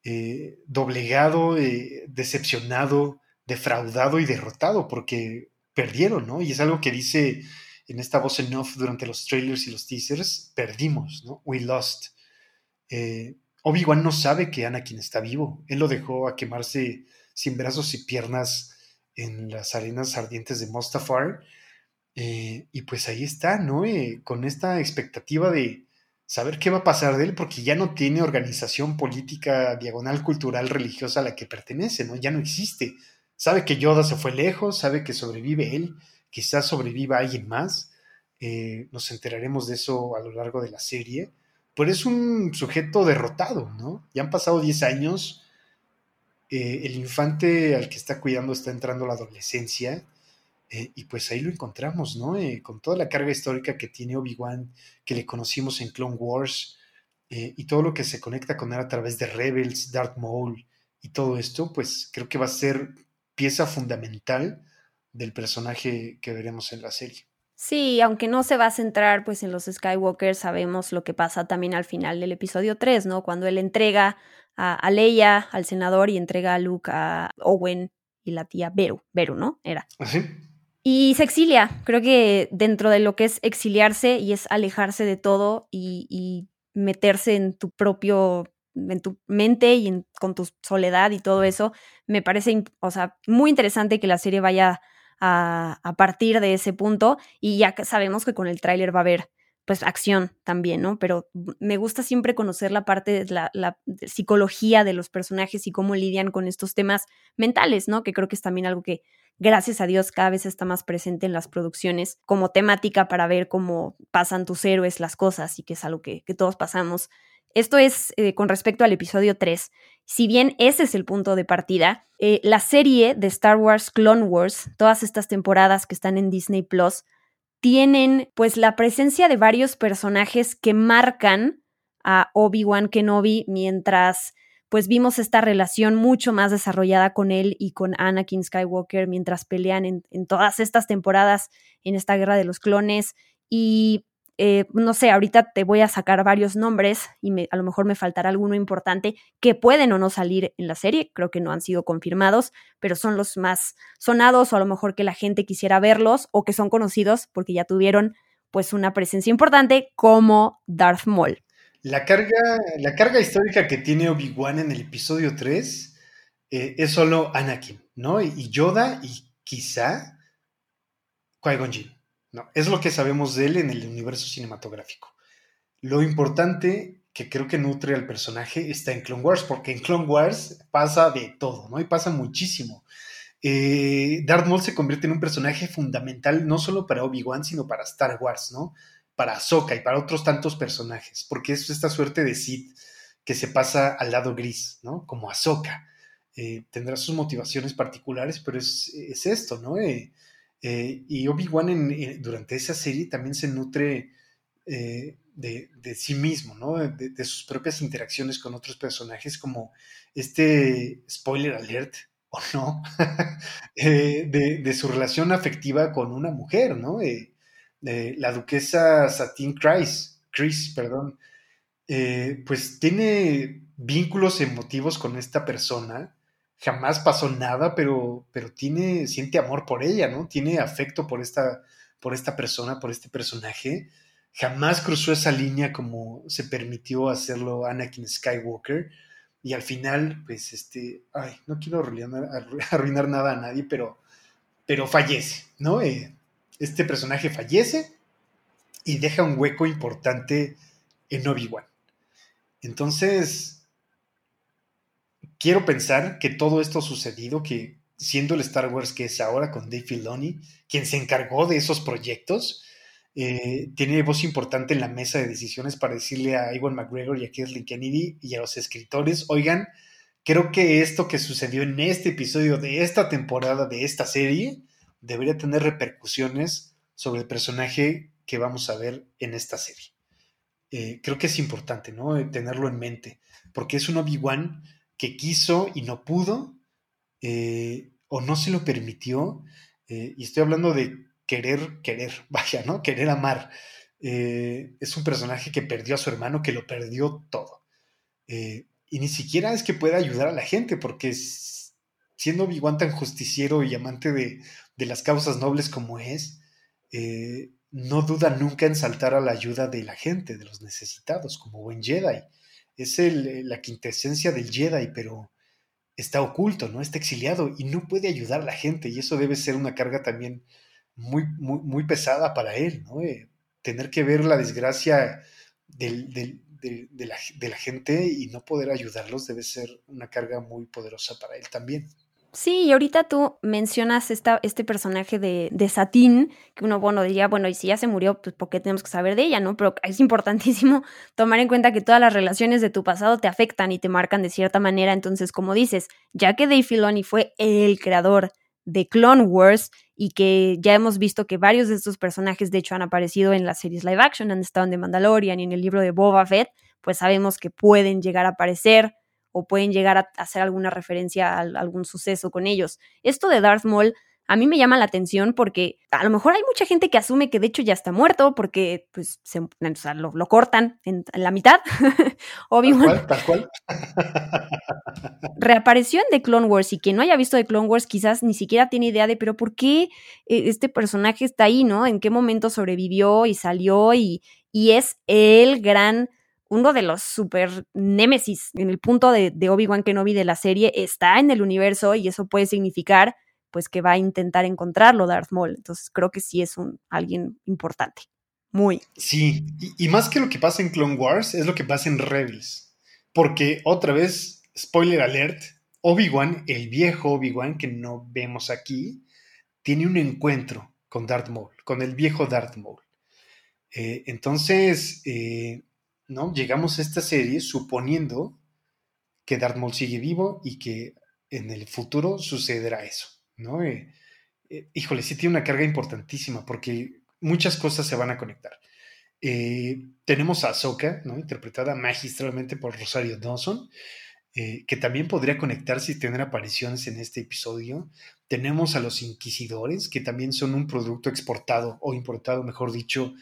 Speaker 2: eh, doblegado, eh, decepcionado, defraudado y derrotado, porque perdieron, ¿no? Y es algo que dice en esta voz en off durante los trailers y los teasers, perdimos, ¿no? We lost. Eh, Obi-Wan no sabe que Anakin está vivo. Él lo dejó a quemarse sin brazos y piernas en las arenas ardientes de Mustafar. Eh, y pues ahí está, ¿no? Eh, con esta expectativa de saber qué va a pasar de él, porque ya no tiene organización política, diagonal, cultural, religiosa a la que pertenece, ¿no? Ya no existe. Sabe que Yoda se fue lejos, sabe que sobrevive él, quizás sobreviva alguien más. nos enteraremos de eso a lo largo de la serie pero es un sujeto derrotado, ¿no? Ya han pasado 10 años, eh, el infante al que está cuidando está entrando la adolescencia, eh, y pues ahí lo encontramos, ¿no? Eh, con toda la carga histórica que tiene Obi-Wan, que le conocimos en Clone Wars, y todo lo que se conecta con él a través de Rebels, Darth Maul y todo esto, pues creo que va a ser pieza fundamental del personaje que veremos en la serie.
Speaker 1: Sí, aunque no se va a centrar pues en los Skywalker, sabemos lo que pasa también al final del episodio 3, ¿no? Cuando él entrega a, Leia, al senador, y entrega a Luke a Owen y la tía Beru, Beru, ¿no? Era.
Speaker 2: Así.
Speaker 1: Y se exilia. Creo que dentro de lo que es exiliarse y es alejarse de todo y, meterse en tu propio, en tu mente y con tu soledad y todo eso, me parece, o sea, muy interesante que la serie vaya a, partir de ese punto y ya sabemos que con el tráiler va a haber pues acción también, ¿no? Pero me gusta siempre conocer la parte de la, psicología de los personajes y cómo lidian con estos temas mentales, ¿no? Que creo que es también algo que, gracias a Dios, cada vez está más presente en las producciones como temática para ver cómo pasan tus héroes las cosas y que es algo que, que todos pasamos. Esto es eh, con respecto al episodio 3. Si bien ese es el punto de partida, eh, la serie de Star Wars Clone Wars, todas estas temporadas que están en Disney Plus, tienen pues la presencia de varios personajes que marcan a Obi-Wan Kenobi mientras pues vimos esta relación mucho más desarrollada con él y con Anakin Skywalker mientras pelean en, en todas estas temporadas en esta guerra de los clones. Y eh, no sé, ahorita te voy a sacar varios nombres y a lo mejor me faltará alguno importante que pueden o no salir en la serie, creo que no han sido confirmados, pero son los más sonados o a lo mejor que la gente quisiera verlos o que son conocidos porque ya tuvieron pues una presencia importante como Darth Maul.
Speaker 2: La carga, la carga histórica que tiene Obi-Wan en el episodio 3 eh, es solo Anakin, ¿no? Y Yoda y quizá Qui-Gon Jinn. No, es lo que sabemos de él en el universo cinematográfico. Lo importante que creo que nutre al personaje está en Clone Wars, porque en Clone Wars pasa de todo, ¿no? Y pasa muchísimo. Eh, Darth Maul se convierte en un personaje fundamental no solo para Obi-Wan, sino para Star Wars, ¿no? Para Ahsoka y para otros tantos personajes, porque es esta suerte de Sith que se pasa al lado gris, ¿no? Como Ahsoka. Eh, tendrá sus motivaciones particulares, pero es, esto, ¿no? Eh, eh, y Obi-Wan durante esa serie también se nutre eh, de, sí mismo, ¿no? De, sus propias interacciones con otros personajes, como este spoiler alert, o no, eh, de, su relación afectiva con una mujer, ¿no? la duquesa Satine Chris, Chris, perdón, pues tiene vínculos emotivos con esta persona jamás pasó nada, pero, pero tiene, siente amor por ella, ¿no? Tiene afecto por esta, por esta persona, por este personaje. Jamás cruzó esa línea como se permitió hacerlo Anakin Skywalker. Y al final, pues, este, ay, no quiero arruinar, nada a nadie, pero, pero fallece, ¿no? Eh, este personaje fallece y deja un hueco importante en Obi-Wan. Entonces, quiero pensar que todo esto sucedido, que siendo el Star Wars que es ahora con Dave Filoni, quien se encargó de esos proyectos, eh, tiene voz importante en la mesa de decisiones para decirle a Iwan McGregor y a Kathleen Kennedy y a los escritores, oigan, creo que esto que sucedió en este episodio de esta temporada de esta serie debería tener repercusiones sobre el personaje que vamos a ver en esta serie. Eh, creo que es importante, ¿no? Tenerlo en mente, porque es un Obi-Wan que quiso y no pudo, eh, o no se lo permitió, eh, y estoy hablando de querer, querer, vaya, ¿no? Querer amar. Eh, es un personaje que perdió a su hermano, que lo perdió todo. y ni siquiera es que pueda ayudar a la gente, porque siendo obi tan justiciero y amante de, de, las causas nobles como es, no duda nunca en saltar a la ayuda de la gente, de los necesitados, como buen Jedi es el, la quintesencia del Jedi, pero está oculto, ¿no? Está exiliado y no puede ayudar a la gente y eso debe ser una carga también muy, muy, muy pesada para él, ¿no? Eh, tener que ver la desgracia del, del, de, la, de la gente y no poder ayudarlos debe ser una carga muy poderosa para él también.
Speaker 1: Sí, y ahorita tú mencionas esta, este personaje de, de Satín, que uno, bueno, diría, bueno, y si ya se murió, pues ¿por qué tenemos que saber de ella, no? Pero es importantísimo tomar en cuenta que todas las relaciones de tu pasado te afectan y te marcan de cierta manera. Entonces, como dices, ya que Dave Filoni fue el creador de Clone Wars y que ya hemos visto que varios de estos personajes, de hecho, han aparecido en las series live action, han estado en The Mandalorian y en el libro de Boba Fett, pues sabemos que pueden llegar a aparecer o pueden llegar a hacer alguna referencia a algún suceso con ellos. Esto de Darth Maul a mí me llama la atención porque a lo mejor hay mucha gente que asume que de hecho ya está muerto porque pues se, o sea, lo, lo, cortan en, en, la mitad.
Speaker 2: Obi-Wan. Tal cual,
Speaker 1: Reapareció en The Clone Wars y quien no haya visto The Clone Wars quizás ni siquiera tiene idea de, pero ¿por qué eh, este personaje está ahí, no? ¿En qué momento sobrevivió y salió y, y es el gran uno de los super némesis en el punto de, de Obi-Wan Kenobi de la serie está en el universo y eso puede significar pues que va a intentar encontrarlo Darth Maul. Entonces creo que sí es un alguien importante. Muy.
Speaker 2: Sí, y, más que lo que pasa en Clone Wars es lo que pasa en Rebels. Porque otra vez, spoiler alert, Obi-Wan, el viejo Obi-Wan que no vemos aquí, tiene un encuentro con Darth Maul, con el viejo Darth Maul. Eh, entonces, eh, ¿no? Llegamos a esta serie suponiendo que Darth Maul sigue vivo y que en el futuro sucederá eso. ¿no? Eh, eh, híjole, sí tiene una carga importantísima porque muchas cosas se van a conectar. Eh, tenemos a Ahsoka, ¿no? interpretada magistralmente por Rosario Dawson, que también podría conectarse y tener apariciones en este episodio. Tenemos a los Inquisidores, que también son un producto exportado o importado, mejor dicho,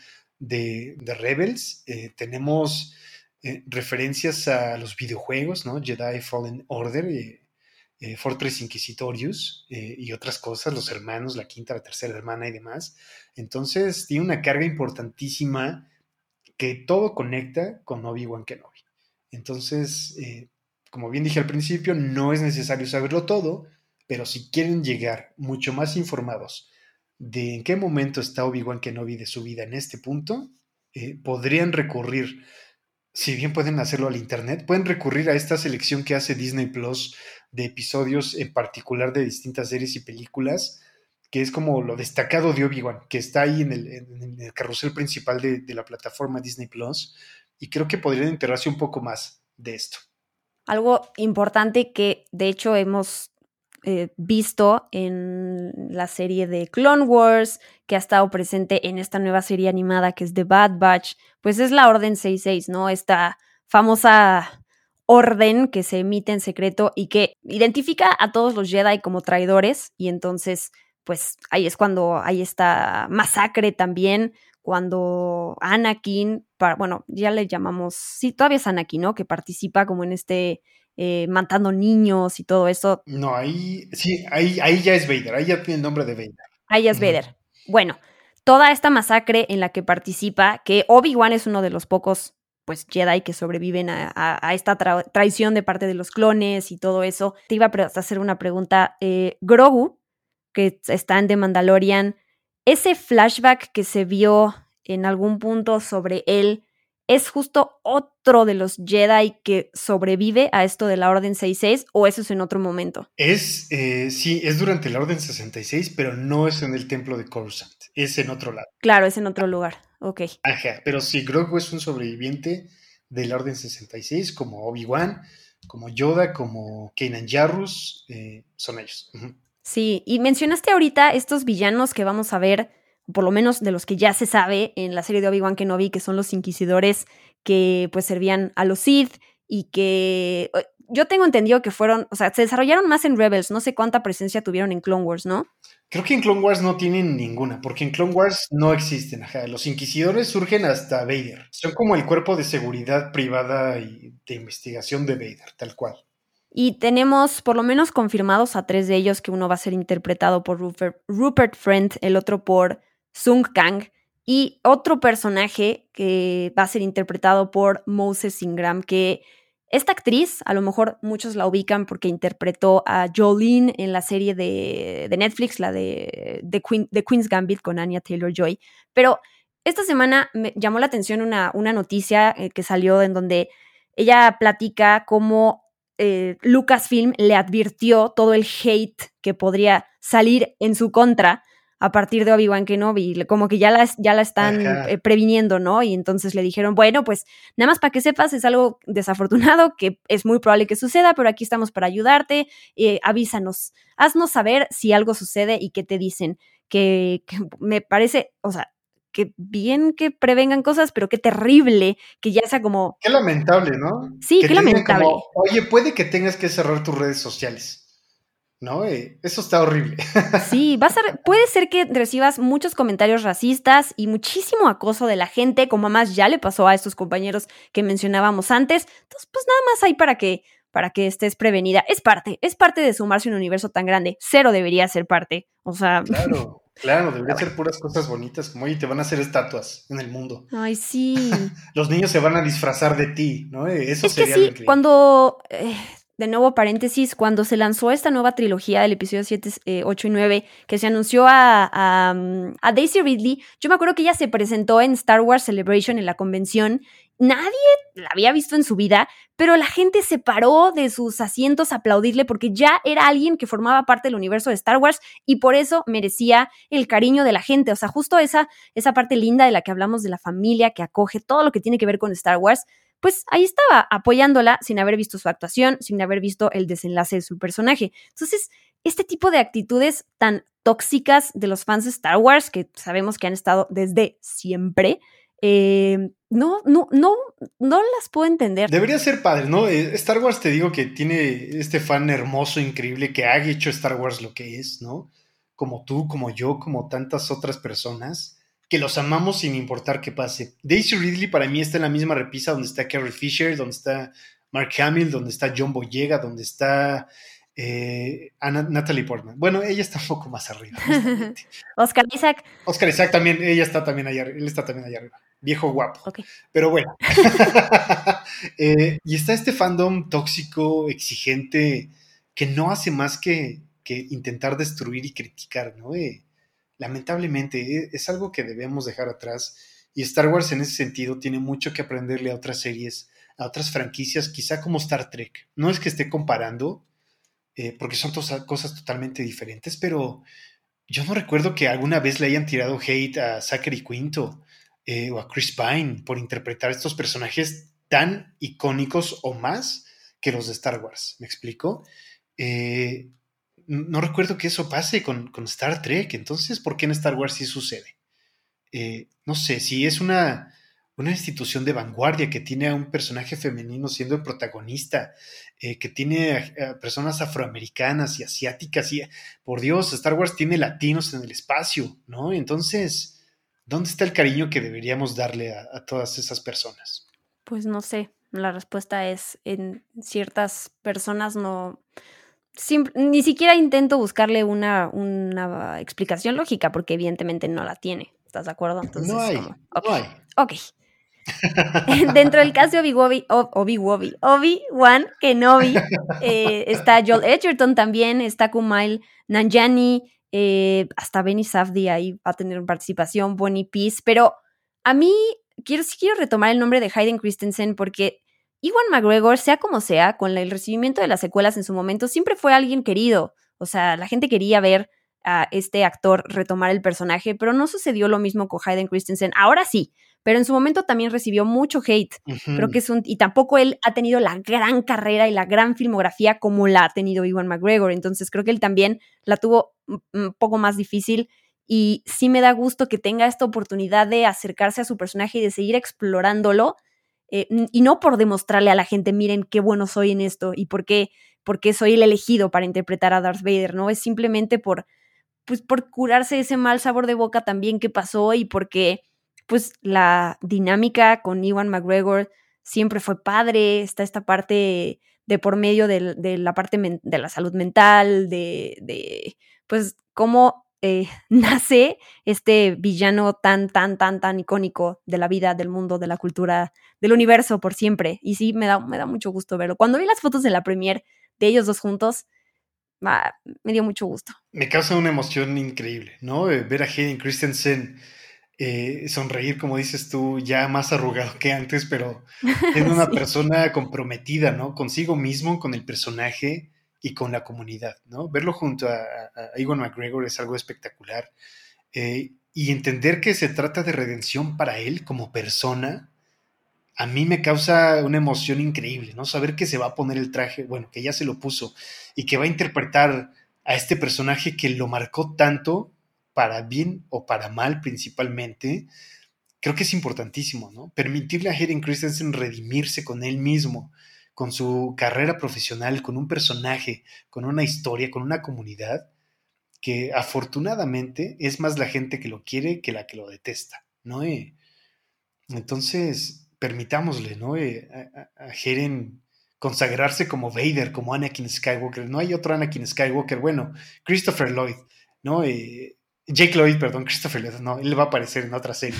Speaker 2: de, de Rebels. Eh, tenemos eh, referencias a los videojuegos, ¿no? Jedi Fallen Order, eh, Fortress Inquisitorius eh, y otras cosas, los hermanos, la quinta, la tercera hermana y demás. Entonces tiene una carga importantísima que todo conecta con Obi-Wan Kenobi. Entonces, eh, como bien dije al principio, no es necesario saberlo todo, pero si quieren llegar mucho más informados de en qué momento está Obi-Wan Kenobi de su vida en este punto, eh, podrían recurrir si bien pueden hacerlo al internet, pueden recurrir a esta selección que hace Disney Plus de episodios en particular de distintas series y películas, que es como lo destacado de Obi-Wan, que está ahí en el, en el carrusel principal de, de, la plataforma Disney Plus, y creo que podrían enterarse un poco más de esto.
Speaker 1: Algo importante que de hecho hemos eh, visto en la serie de Clone Wars, que ha estado presente en esta nueva serie animada que es The Bad Batch, pues es la Orden 66, ¿no? Esta famosa orden que se emite en secreto y que identifica a todos los Jedi como traidores y entonces pues ahí es cuando hay esta masacre también, cuando Anakin, bueno, ya le llamamos, sí, todavía es Anakin, ¿no? Que participa como en este eh, matando niños y todo eso.
Speaker 2: No, ahí sí, ahí, ahí ya es Vader, ahí ya tiene el nombre de Vader.
Speaker 1: Ahí ya es Vader. Uh -huh. Bueno, toda esta masacre en la que participa, que Obi-Wan es uno de los pocos pues Jedi que sobreviven a, a, a esta tra traición de parte de los clones y todo eso. Te iba a hacer una pregunta. Eh, Grogu, que está en The Mandalorian, ese flashback que se vio en algún punto sobre él, ¿es justo otro de los Jedi que sobrevive a esto de la Orden 66 o eso es en otro momento?
Speaker 2: Es, eh, sí, es durante la Orden 66, pero no es en el templo de Coruscant, es en otro lado.
Speaker 1: Claro, es en otro lugar, ok.
Speaker 2: Ajá, pero si Grogu es un sobreviviente de la Orden 66, como Obi-Wan, como Yoda, como Kanan Jarrus, eh, son ellos. Uh -huh.
Speaker 1: Sí, y mencionaste ahorita estos villanos que vamos a ver por lo menos de los que ya se sabe en la serie de Obi-Wan Kenobi, que son los inquisidores que pues servían a los Sith y que eh, yo tengo entendido que fueron, o sea, se desarrollaron más en Rebels, no sé cuánta presencia tuvieron en Clone Wars, ¿no?
Speaker 2: Creo que en Clone Wars no tienen ninguna, porque en Clone Wars no existen. Ajá. Los inquisidores surgen hasta Vader. Son como el cuerpo de seguridad privada y de investigación de Vader, tal cual.
Speaker 1: Y tenemos por lo menos confirmados a tres de ellos, que uno va a ser interpretado por Rupert, Rupert Friend, el otro por Sung Kang, y otro personaje que va a ser interpretado por Moses Ingram, que esta actriz, a lo mejor muchos la ubican porque interpretó a Jolene en la serie de, de Netflix, la de, de, Queen, de, Queen's Gambit con Anya Taylor Joy. Pero esta semana me llamó la atención una, una noticia eh, que salió en donde ella platica cómo eh, Lucasfilm le advirtió todo el hate que podría salir en su contra a partir de Obi-Wan Kenobi, como que ya la, ya la están eh, previniendo, ¿no? Y entonces le dijeron, bueno, pues nada más para que sepas, es algo desafortunado que es muy probable que suceda, pero aquí estamos para ayudarte, eh, avísanos, haznos saber si algo sucede y qué te dicen, que, que me parece, o sea, que bien que prevengan cosas, pero qué terrible que ya sea como...
Speaker 2: Qué lamentable, ¿no?
Speaker 1: Sí,
Speaker 2: que
Speaker 1: qué lamentable.
Speaker 2: Como, Oye, puede que tengas que cerrar tus redes sociales. ¿No? Eh, eso está horrible.
Speaker 1: Sí, va a ser, puede ser que recibas muchos comentarios racistas y muchísimo acoso de la gente, como más ya le pasó a estos compañeros que mencionábamos antes. Entonces, pues nada más hay para que, para que estés prevenida. Es parte, es parte de sumarse a un universo tan grande. Cero debería ser parte. O sea.
Speaker 2: Claro, claro, debería ser puras cosas bonitas, como oye, te van a hacer estatuas en el mundo.
Speaker 1: Ay, sí.
Speaker 2: Los niños se van a disfrazar de ti, ¿no? Eso
Speaker 1: es sería que sí, cuando. Eh, de nuevo paréntesis, cuando se lanzó esta nueva trilogía del episodio 7, 8 eh, y 9, que se anunció a, a, Daisy Ridley, yo me acuerdo que ella se presentó en Star Wars Celebration en la convención. Nadie la había visto en su vida, pero la gente se paró de sus asientos a aplaudirle porque ya era alguien que formaba parte del universo de Star Wars y por eso merecía el cariño de la gente. O sea, justo esa, esa parte linda de la que hablamos de la familia que acoge todo lo que tiene que ver con Star Wars pues ahí estaba apoyándola sin haber visto su actuación, sin haber visto el desenlace de su personaje. Entonces, este tipo de actitudes tan tóxicas de los fans de Star Wars, que sabemos que han estado desde siempre, eh, no, no, no, no las puedo entender.
Speaker 2: Debería ser padre, ¿no? Eh, Star Wars te digo que tiene este fan hermoso, increíble, que ha hecho Star Wars lo que es, ¿no? Como tú, como yo, como tantas otras personas que los amamos sin importar qué pase. Daisy Ridley para mí está en la misma repisa donde está Carrie Fisher, donde está Mark Hamill, donde está John Boyega, donde está eh, Natalie Portman. Bueno, ella está un poco más arriba.
Speaker 1: Oscar Isaac.
Speaker 2: Oscar Isaac también, ella está también allá, él está también allá arriba. Viejo guapo. Pero bueno. Eh, y está este fandom tóxico, exigente, que no hace más que, que intentar destruir y criticar, ¿no? Eh, lamentablemente es algo que debemos dejar atrás y Star Wars en ese sentido tiene mucho que aprenderle a otras series, a otras franquicias, quizá como Star Trek. No es que esté comparando, eh, porque son cosas totalmente diferentes, pero yo no recuerdo que alguna vez le hayan tirado hate a Zachary Quinto eh, o a Chris Pine por interpretar estos personajes tan icónicos o más que los de Star Wars. ¿Me explico? Eh, no recuerdo que eso pase con, Star Trek, entonces, ¿por qué en Star Wars sí sucede? Eh, no sé, si es una, una, institución de vanguardia que tiene a un personaje femenino siendo el protagonista, eh, que tiene a, personas afroamericanas y asiáticas, y por Dios, Star Wars tiene latinos en el espacio, ¿no? Entonces, ¿dónde está el cariño que deberíamos darle a, a todas esas personas?
Speaker 1: Pues no sé, la respuesta es en ciertas personas no ni siquiera intento buscarle una, una, explicación lógica, porque evidentemente no la tiene. ¿Estás de acuerdo?
Speaker 2: no hay. okay.
Speaker 1: Ok. Dentro del caso de Obi-Wan, Obi, Obi, Obi, Wan Kenobi, eh, está Joel Edgerton también, está Kumail Nanjani, eh, hasta Benny Safdie ahí va a tener participación, Bonnie Peace, pero a mí quiero, sí quiero retomar el nombre de Hayden Christensen porque Iwan McGregor, sea como sea, con el recibimiento de las secuelas en su momento, siempre fue alguien querido. O sea, la gente quería ver a este actor retomar el personaje, pero no sucedió lo mismo con Hayden Christensen. Ahora sí, pero en su momento también recibió mucho hate. Creo que es un. Y tampoco él ha tenido la gran carrera y la gran filmografía como la ha tenido Iwan McGregor. Entonces creo que él también la tuvo un poco más difícil. Y sí me da gusto que tenga esta oportunidad de acercarse a su personaje y de seguir explorándolo eh, y no por demostrarle a la gente, miren qué bueno soy en esto y por qué, soy el elegido para interpretar a Darth Vader, ¿no? Es simplemente por, pues, por curarse ese mal sabor de boca también que pasó y porque, pues, la dinámica con Iwan McGregor siempre fue padre, está esta parte de por medio de, la parte de la salud mental, de, de pues, cómo eh, nace este villano tan, tan, tan, tan icónico de la vida, del mundo, de la cultura, del universo por siempre. Y sí, me da, me da mucho gusto verlo. Cuando vi las fotos de la premier de ellos dos juntos, me dio mucho gusto.
Speaker 2: Me causa una emoción increíble, ¿no? Eh, ver a Hayden Christensen eh, sonreír, como dices tú, ya más arrugado que antes, pero es una persona comprometida, ¿no? Consigo mismo, con el personaje y con la comunidad, ¿no? Verlo junto a, Ewan McGregor es algo espectacular. Eh, y entender que se trata de redención para él como persona, a mí me causa una emoción increíble, ¿no? Saber que se va a poner el traje, bueno, que ya se lo puso, y que va a interpretar a este personaje que lo marcó tanto, para bien o para mal principalmente, creo que es importantísimo, ¿no? Permitirle a Hayden Christensen redimirse con él mismo, con su carrera profesional, con un personaje, con una historia, con una comunidad, que afortunadamente es más la gente que lo quiere que la que lo detesta, ¿no? Eh, entonces, permitámosle, ¿no? Eh, a, a, Jeren consagrarse como Vader, como Anakin Skywalker. No hay otro Anakin Skywalker, bueno, Christopher Lloyd, ¿no? Eh, Jake Lloyd, perdón, Christopher Lloyd, no, él va a aparecer en otra serie.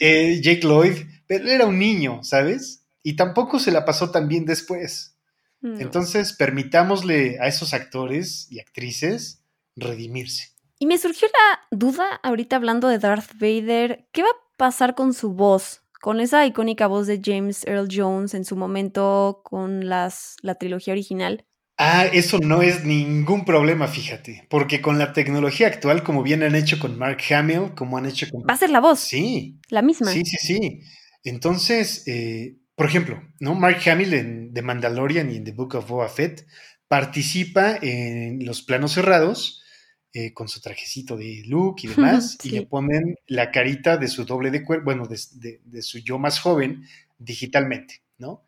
Speaker 2: Jake Lloyd, pero era un niño, ¿sabes? Y tampoco se la pasó tan bien después. No. Entonces, permitámosle a esos actores y actrices redimirse.
Speaker 1: Y me surgió la duda, ahorita hablando de Darth Vader, ¿qué va a pasar con su voz? Con esa icónica voz de James Earl Jones en su momento con las, la trilogía original.
Speaker 2: Ah, eso no es ningún problema, fíjate, porque con la tecnología actual, como bien han hecho con Mark Hamill, como han hecho con...
Speaker 1: Va a ser la voz.
Speaker 2: Sí.
Speaker 1: La misma.
Speaker 2: Sí, sí, sí. Entonces, eh, por ejemplo, ¿no? Mark Hamill en The Mandalorian y en The Book of Boba Fett participa en los planos cerrados eh, con su trajecito de Luke y demás, sí. y le ponen la carita de su doble de cuerpo, bueno, de, de, de, su yo más joven digitalmente, ¿no?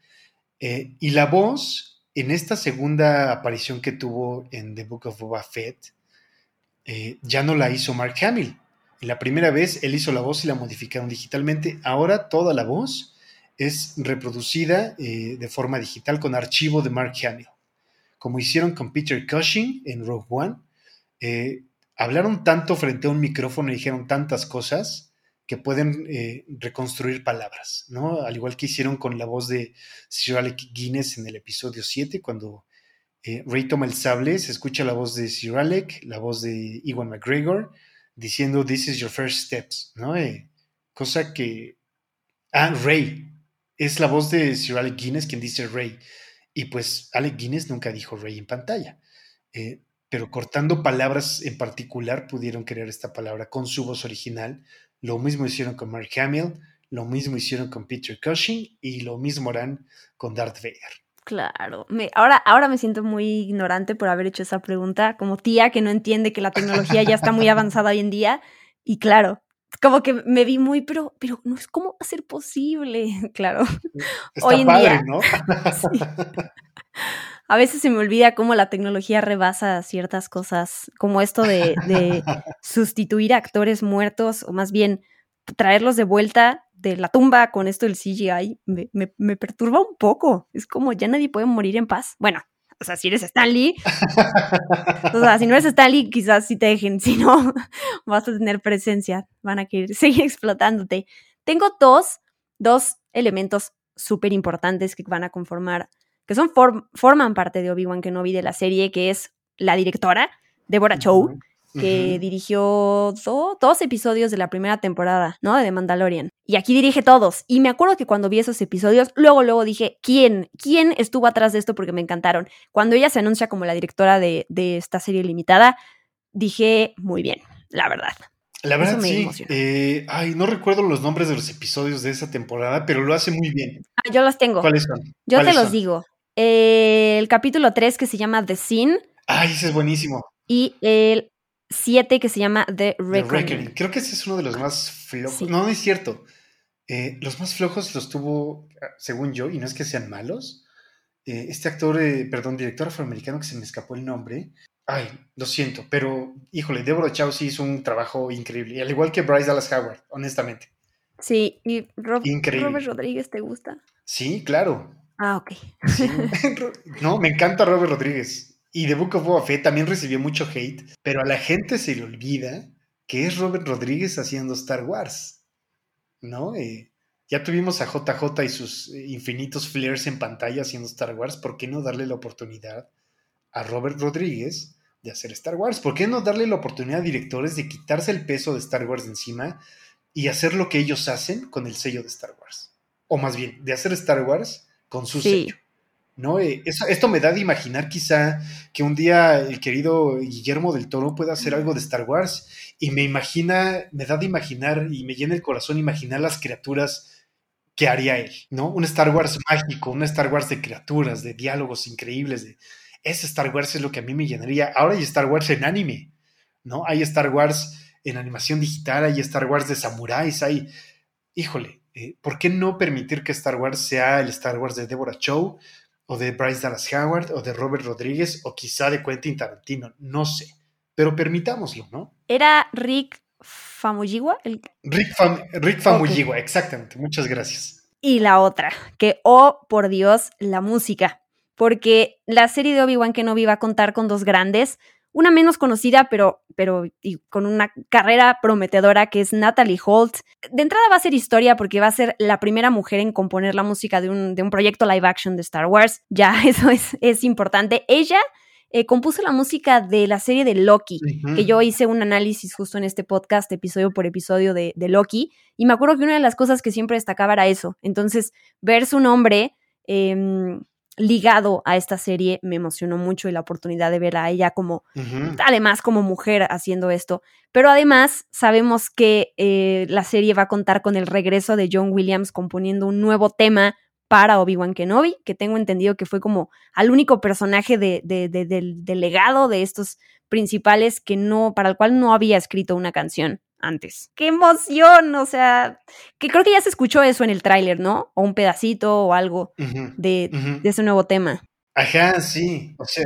Speaker 2: Eh, y la voz en esta segunda aparición que tuvo en The Book of Boba Fett, eh, ya no la hizo Mark Hamill. La primera vez él hizo la voz y la modificaron digitalmente. Ahora toda la voz es reproducida eh, de forma digital con archivo de Mark Hamill. Como hicieron con Peter Cushing en Rogue One. Eh, hablaron tanto frente a un micrófono y dijeron tantas cosas que pueden eh, reconstruir palabras, ¿no? Al igual que hicieron con la voz de Sir Alec Guinness en el episodio 7, cuando Rey toma el sable, se escucha la voz de Sir Alec, la voz de Iwan McGregor, diciendo, This is your first steps, ¿no? Cosa que... Ah, Rey. Es la voz de Sir Alec Guinness quien dice Rey. Y pues Alec Guinness nunca dijo Rey en pantalla. Eh, pero cortando palabras en particular pudieron crear esta palabra con su voz original, lo mismo hicieron con Mark Hamill, lo mismo hicieron con Peter Cushing y lo mismo harán con Darth Vader.
Speaker 1: Claro, me, ahora, ahora me siento muy ignorante por haber hecho esa pregunta, como tía que no entiende que la tecnología ya está muy avanzada hoy en día. Y claro, como que me vi muy, pero, pero no es cómo va a ser posible, claro.
Speaker 2: Está hoy en padre, día, ¿no?
Speaker 1: sí. A veces se me olvida cómo la tecnología rebasa ciertas cosas, como esto de, de sustituir a actores muertos, o más bien traerlos de vuelta de la tumba con esto del CGI, me, me, me, perturba un poco. Es como ya nadie puede morir en paz. Bueno, o sea, si eres Stanley, o sea, si no eres Stanley, quizás sí te dejen, si no, vas a tener presencia, van a querer seguir explotándote. Tengo dos, dos elementos súper importantes que van a conformar que son form forman parte de Obi-Wan Kenobi de la serie, que es la directora, Deborah Chow. Que uh -huh. dirigió do dos episodios de la primera temporada, ¿no? De The Mandalorian. Y aquí dirige todos. Y me acuerdo que cuando vi esos episodios, luego, luego dije, ¿quién? ¿Quién estuvo atrás de esto? Porque me encantaron. Cuando ella se anuncia como la directora de, de esta serie limitada, dije, muy bien, la verdad.
Speaker 2: La verdad, sí. Eh, ay, no recuerdo los nombres de los episodios de esa temporada, pero lo hace muy bien.
Speaker 1: Ah, yo los tengo.
Speaker 2: ¿Cuáles son?
Speaker 1: Yo
Speaker 2: ¿Cuáles
Speaker 1: te los
Speaker 2: son?
Speaker 1: digo. Eh, el capítulo 3 que se llama The Sin.
Speaker 2: Ay, ese es buenísimo.
Speaker 1: Y el 7 que se llama The Reckoning.
Speaker 2: The Reckoning. Creo que ese es uno de los más flojos.
Speaker 1: Sí.
Speaker 2: No, no es cierto. Eh, los más flojos los tuvo, según yo, y no es que sean malos. Eh, este actor, eh, perdón, director afroamericano que se me escapó el nombre. Ay, lo siento, pero híjole, Deborah Chow sí hizo un trabajo increíble. Al igual que Bryce Dallas Howard, honestamente.
Speaker 1: Sí, y Rob,
Speaker 2: Increíble.
Speaker 1: Robert Rodríguez, ¿te gusta?
Speaker 2: Sí, claro.
Speaker 1: Ah, ok.
Speaker 2: Sí. no, me encanta Robert Rodríguez. Y The Book of Boba Fett también recibió mucho hate, pero a la gente se le olvida que es Robert Rodríguez haciendo Star Wars. ¿No? Eh, ya tuvimos a JJ y sus eh, infinitos flares en pantalla haciendo Star Wars. ¿Por qué no darle la oportunidad a Robert Rodríguez de hacer Star Wars? ¿Por qué no darle la oportunidad a directores de quitarse el peso de Star Wars de encima y hacer lo que ellos hacen con el sello de Star Wars? O más bien, de hacer Star Wars con su
Speaker 1: Sí.
Speaker 2: sello. ¿No? Eh, eso- esto me da de imaginar quizá que un día el querido Guillermo del Toro pueda hacer algo de Star Wars y me imagina, me da de imaginar y me llena el corazón imaginar las criaturas que haría él, ¿no? Un Star Wars mágico, un Star Wars de criaturas, de diálogos increíbles, de ese Star Wars es lo que a mí me llenaría. Ahora hay Star Wars en anime, ¿no? Hay Star Wars en animación digital, hay Star Wars de samuráis, hay, híjole, eh, ¿por qué no permitir que Star Wars sea el Star Wars de Deborah Chow? O de Bryce Dallas Howard, o de Robert Rodríguez, o quizá de Quentin Tarantino, no sé. Pero permitámoslo, ¿no?
Speaker 1: ¿Era Rick Famuyiwa? El...
Speaker 2: Rick, Fam Rick Famuyiwa, exactamente. Muchas gracias.
Speaker 1: Y la otra, que, oh, por Dios, la música. Porque la serie de Obi-Wan Kenobi va a contar con dos grandes, una menos conocida, pero, pero y con una carrera prometedora, que es Natalie Holt. De entrada va a ser historia porque va a ser la primera mujer en componer la música de un, de un proyecto live action de Star Wars. Ya, eso es, es importante. Ella eh, compuso la música de la serie de Loki, que yo hice un análisis justo en este podcast, episodio por episodio de, de, Loki, y me acuerdo que una de las cosas que siempre destacaba era eso. Entonces, ver su nombre eh, ligado a esta serie me emocionó mucho y la oportunidad de ver a ella como, además como mujer haciendo esto. Pero además sabemos que eh, la serie va a contar con el regreso de John Williams componiendo un nuevo tema para Obi-Wan Kenobi, que tengo entendido que fue como al único personaje de, del, legado de estos principales que no, para el cual no había escrito una canción antes. ¡Qué emoción! O sea, que creo que ya se escuchó eso en el tráiler, ¿no? O un pedacito o algo de, ese nuevo tema.
Speaker 2: Ajá, sí. O sea,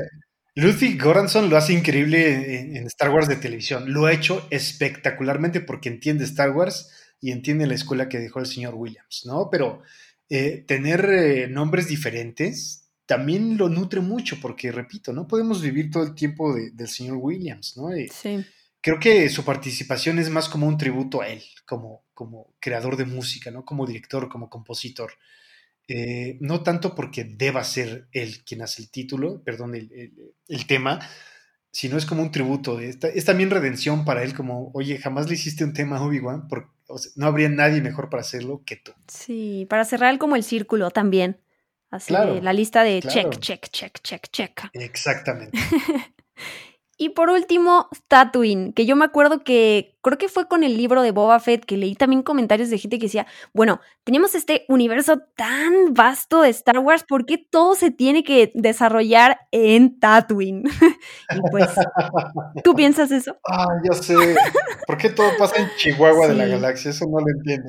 Speaker 2: Lucy Goranson lo hace increíble en, Star Wars de televisión. Lo ha hecho espectacularmente porque entiende Star Wars y entiende la escuela que dejó el señor Williams, ¿no? Pero eh, tener eh, nombres diferentes también lo nutre mucho porque, repito, no podemos vivir todo el tiempo del señor Williams, ¿no? Eh,
Speaker 1: sí
Speaker 2: creo que su participación es más como un tributo a él, como, como creador de música, ¿no? Como director, como compositor. Eh, no tanto porque deba ser él quien hace el título, perdón, el, tema, sino es como un tributo. Es, también redención para él, como, oye, jamás le hiciste un tema a Obi-Wan, porque no habría nadie mejor para hacerlo que tú.
Speaker 1: Sí, para cerrar como el círculo también. Así, la lista de check, check, check, check, check.
Speaker 2: Exactamente.
Speaker 1: Y por último, Tatooine, que yo me acuerdo que creo que fue con el libro de Boba Fett que leí también comentarios de gente que decía, bueno, teníamos este universo tan vasto de Star Wars, ¿por qué todo se tiene que desarrollar en Tatooine? y pues, ¿tú piensas eso?
Speaker 2: Ah, yo sé. ¿Por qué todo pasa en Chihuahua de la galaxia? Eso no lo entiendo.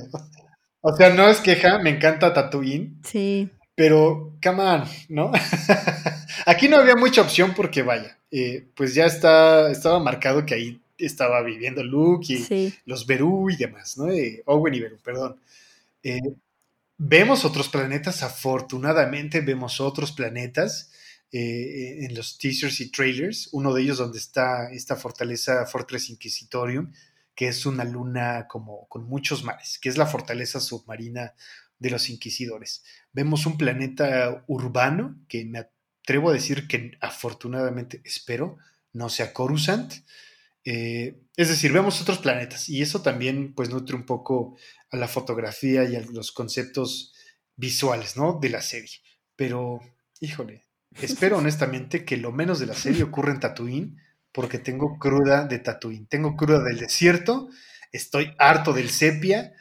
Speaker 2: O sea, no es queja, me encanta Tatooine.
Speaker 1: Sí.
Speaker 2: Pero, come on, ¿no? Aquí no había mucha opción porque, vaya, eh, pues ya está, estaba marcado que ahí estaba viviendo Luke y los Berú y demás, ¿no? Eh, Owen y Berú, perdón. Eh, vemos otros planetas, afortunadamente vemos otros planetas en los teasers y trailers. Uno de ellos donde está esta fortaleza Fortress Inquisitorium, que es una luna como con muchos mares, que es la fortaleza submarina de los inquisidores. Vemos un planeta urbano que me atrevo a decir que afortunadamente espero no sea Coruscant. Eh, es decir, vemos otros planetas y eso también pues nutre un poco a la fotografía y a los conceptos visuales, ¿no? De la serie. Pero, híjole, espero honestamente que lo menos de la serie ocurra en Tatooine porque tengo cruda de Tatooine, tengo cruda del desierto, estoy harto del sepia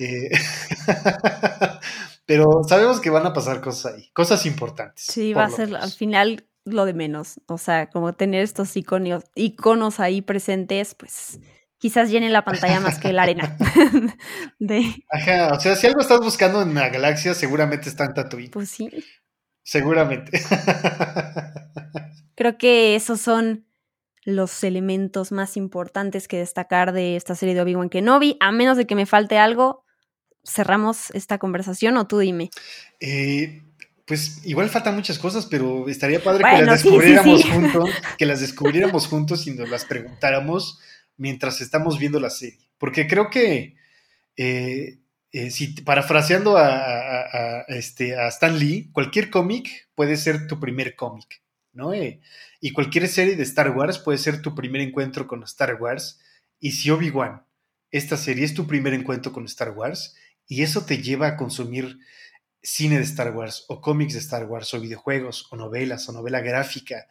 Speaker 2: eh, pero sabemos que van a pasar cosas ahí, cosas importantes.
Speaker 1: Sí, va a ser al final lo de menos. O sea, como tener estos iconos, iconos ahí presentes, pues quizás llenen la pantalla más que la arena.
Speaker 2: Ajá, o sea, si algo estás buscando en la galaxia, seguramente está en Tatooine.
Speaker 1: Pues sí.
Speaker 2: Seguramente.
Speaker 1: Creo que esos son los elementos más importantes que destacar de esta serie de Obi-Wan Kenobi. A menos de que me falte algo, cerramos esta conversación o tú dime.
Speaker 2: Eh, pues igual faltan muchas cosas, pero estaría padre que las descubriéramos juntos, que las descubriéramos juntos y nos las preguntáramos mientras estamos viendo la serie. Porque creo que eh, eh, si parafraseando a, este, a Stan Lee, cualquier cómic puede ser tu primer cómic, ¿no? y cualquier serie de Star Wars puede ser tu primer encuentro con Star Wars. Y si Obi-Wan, esta serie es tu primer encuentro con Star Wars, y eso te lleva a consumir cine de Star Wars o cómics de Star Wars o videojuegos o novelas o novela gráfica.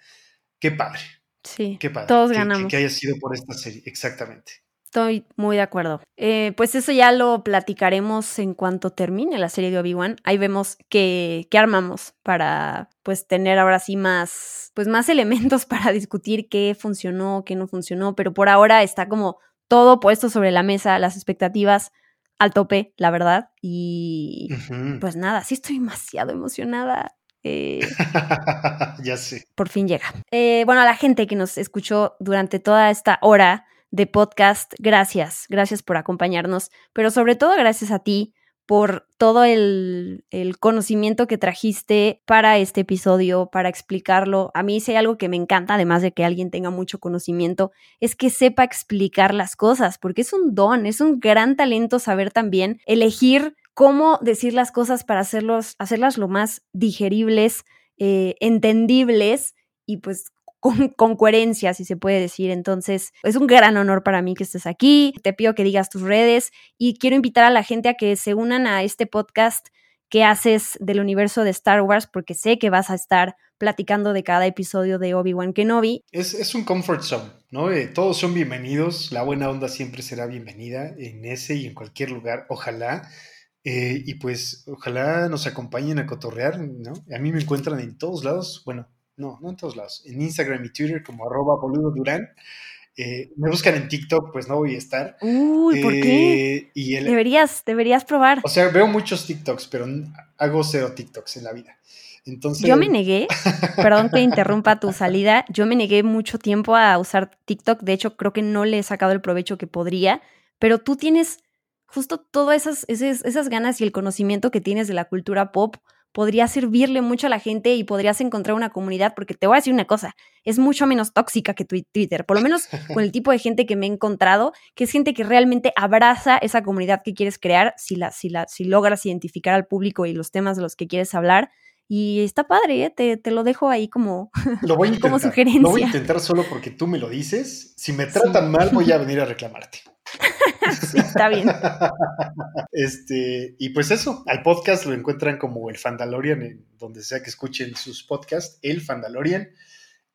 Speaker 2: Qué padre.
Speaker 1: Sí,
Speaker 2: Qué padre.
Speaker 1: todos ganamos.
Speaker 2: Que, haya sido por esta serie, exactamente.
Speaker 1: Estoy muy de acuerdo. Eh, pues eso ya lo platicaremos en cuanto termine la serie de Obi-Wan. Ahí vemos qué, armamos para pues tener ahora sí más, pues más elementos para discutir qué funcionó, qué no funcionó, pero por ahora está como todo puesto sobre la mesa, las expectativas al tope, la verdad. Y pues nada, sí estoy demasiado emocionada. Eh,
Speaker 2: ya sé.
Speaker 1: Por fin llega. Eh, bueno, a la gente que nos escuchó durante toda esta hora de podcast, gracias, gracias por acompañarnos, pero sobre todo gracias a ti por todo el, conocimiento que trajiste para este episodio, para explicarlo. A mí si hay algo que me encanta, además de que alguien tenga mucho conocimiento, es que sepa explicar las cosas, porque es un don, es un gran talento saber también elegir cómo decir las cosas para hacerlos, hacerlas lo más digeribles, eh, entendibles y pues con, coherencia, si se puede decir. Entonces, es un gran honor para mí que estés aquí. Te pido que digas tus redes y quiero invitar a la gente a que se unan a este podcast que haces del universo de Star Wars, porque sé que vas a estar platicando de cada episodio de Obi-Wan Kenobi.
Speaker 2: Es, es, un comfort zone, ¿no? Eh, todos son bienvenidos, la buena onda siempre será bienvenida en ese y en cualquier lugar, ojalá. Eh, y pues ojalá nos acompañen a cotorrear, ¿no? A mí me encuentran en todos lados, bueno, no, no en todos lados, en Instagram y Twitter como arroba boludo durán. Eh, me buscan en TikTok, pues no voy a estar.
Speaker 1: Uy, ¿por qué? Eh, deberías, deberías probar.
Speaker 2: O sea, veo muchos TikToks, pero hago cero TikToks en la vida. Entonces...
Speaker 1: Yo me negué, perdón que interrumpa tu salida, yo me negué mucho tiempo a usar TikTok, de hecho creo que no le he sacado el provecho que podría, pero tú tienes justo todas esas, esas, esas ganas y el conocimiento que tienes de la cultura pop podría servirle mucho a la gente y podrías encontrar una comunidad, porque te voy a decir una cosa, es mucho menos tóxica que Twitter, por lo menos con el tipo de gente que me he encontrado, que es gente que realmente abraza esa comunidad que quieres crear, si, la, si, la, si logras identificar al público y los temas de los que quieres hablar. Y está padre, ¿eh? te, te, lo dejo ahí como,
Speaker 2: lo voy a como sugerencia. Lo voy a intentar solo porque tú me lo dices. Si me tratan mal, voy a venir a reclamarte.
Speaker 1: está bien.
Speaker 2: Este, y pues eso, al podcast lo encuentran como el Fandalorian, en donde sea que escuchen sus podcasts, el Fandalorian.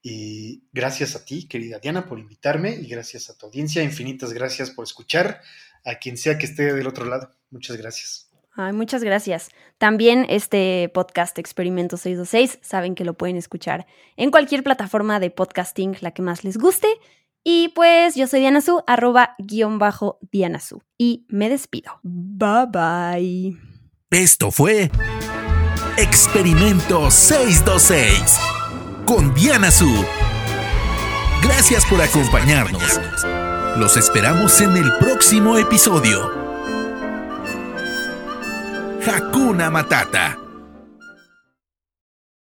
Speaker 2: Y gracias a ti, querida Diana, por invitarme y gracias a tu audiencia. Infinitas gracias por escuchar a quien sea que esté del otro lado. Muchas gracias.
Speaker 1: Ay, muchas gracias. También este podcast Experimento 626, saben que lo pueden escuchar en cualquier plataforma de podcasting, la que más les guste. Y pues yo soy Diana Su, arroba guion bajo Diana Su. Y me despido. Bye bye.
Speaker 3: Esto fue Experimento 626 con Diana Su. Gracias por acompañarnos. Los esperamos en el próximo episodio. Hakuna Matata.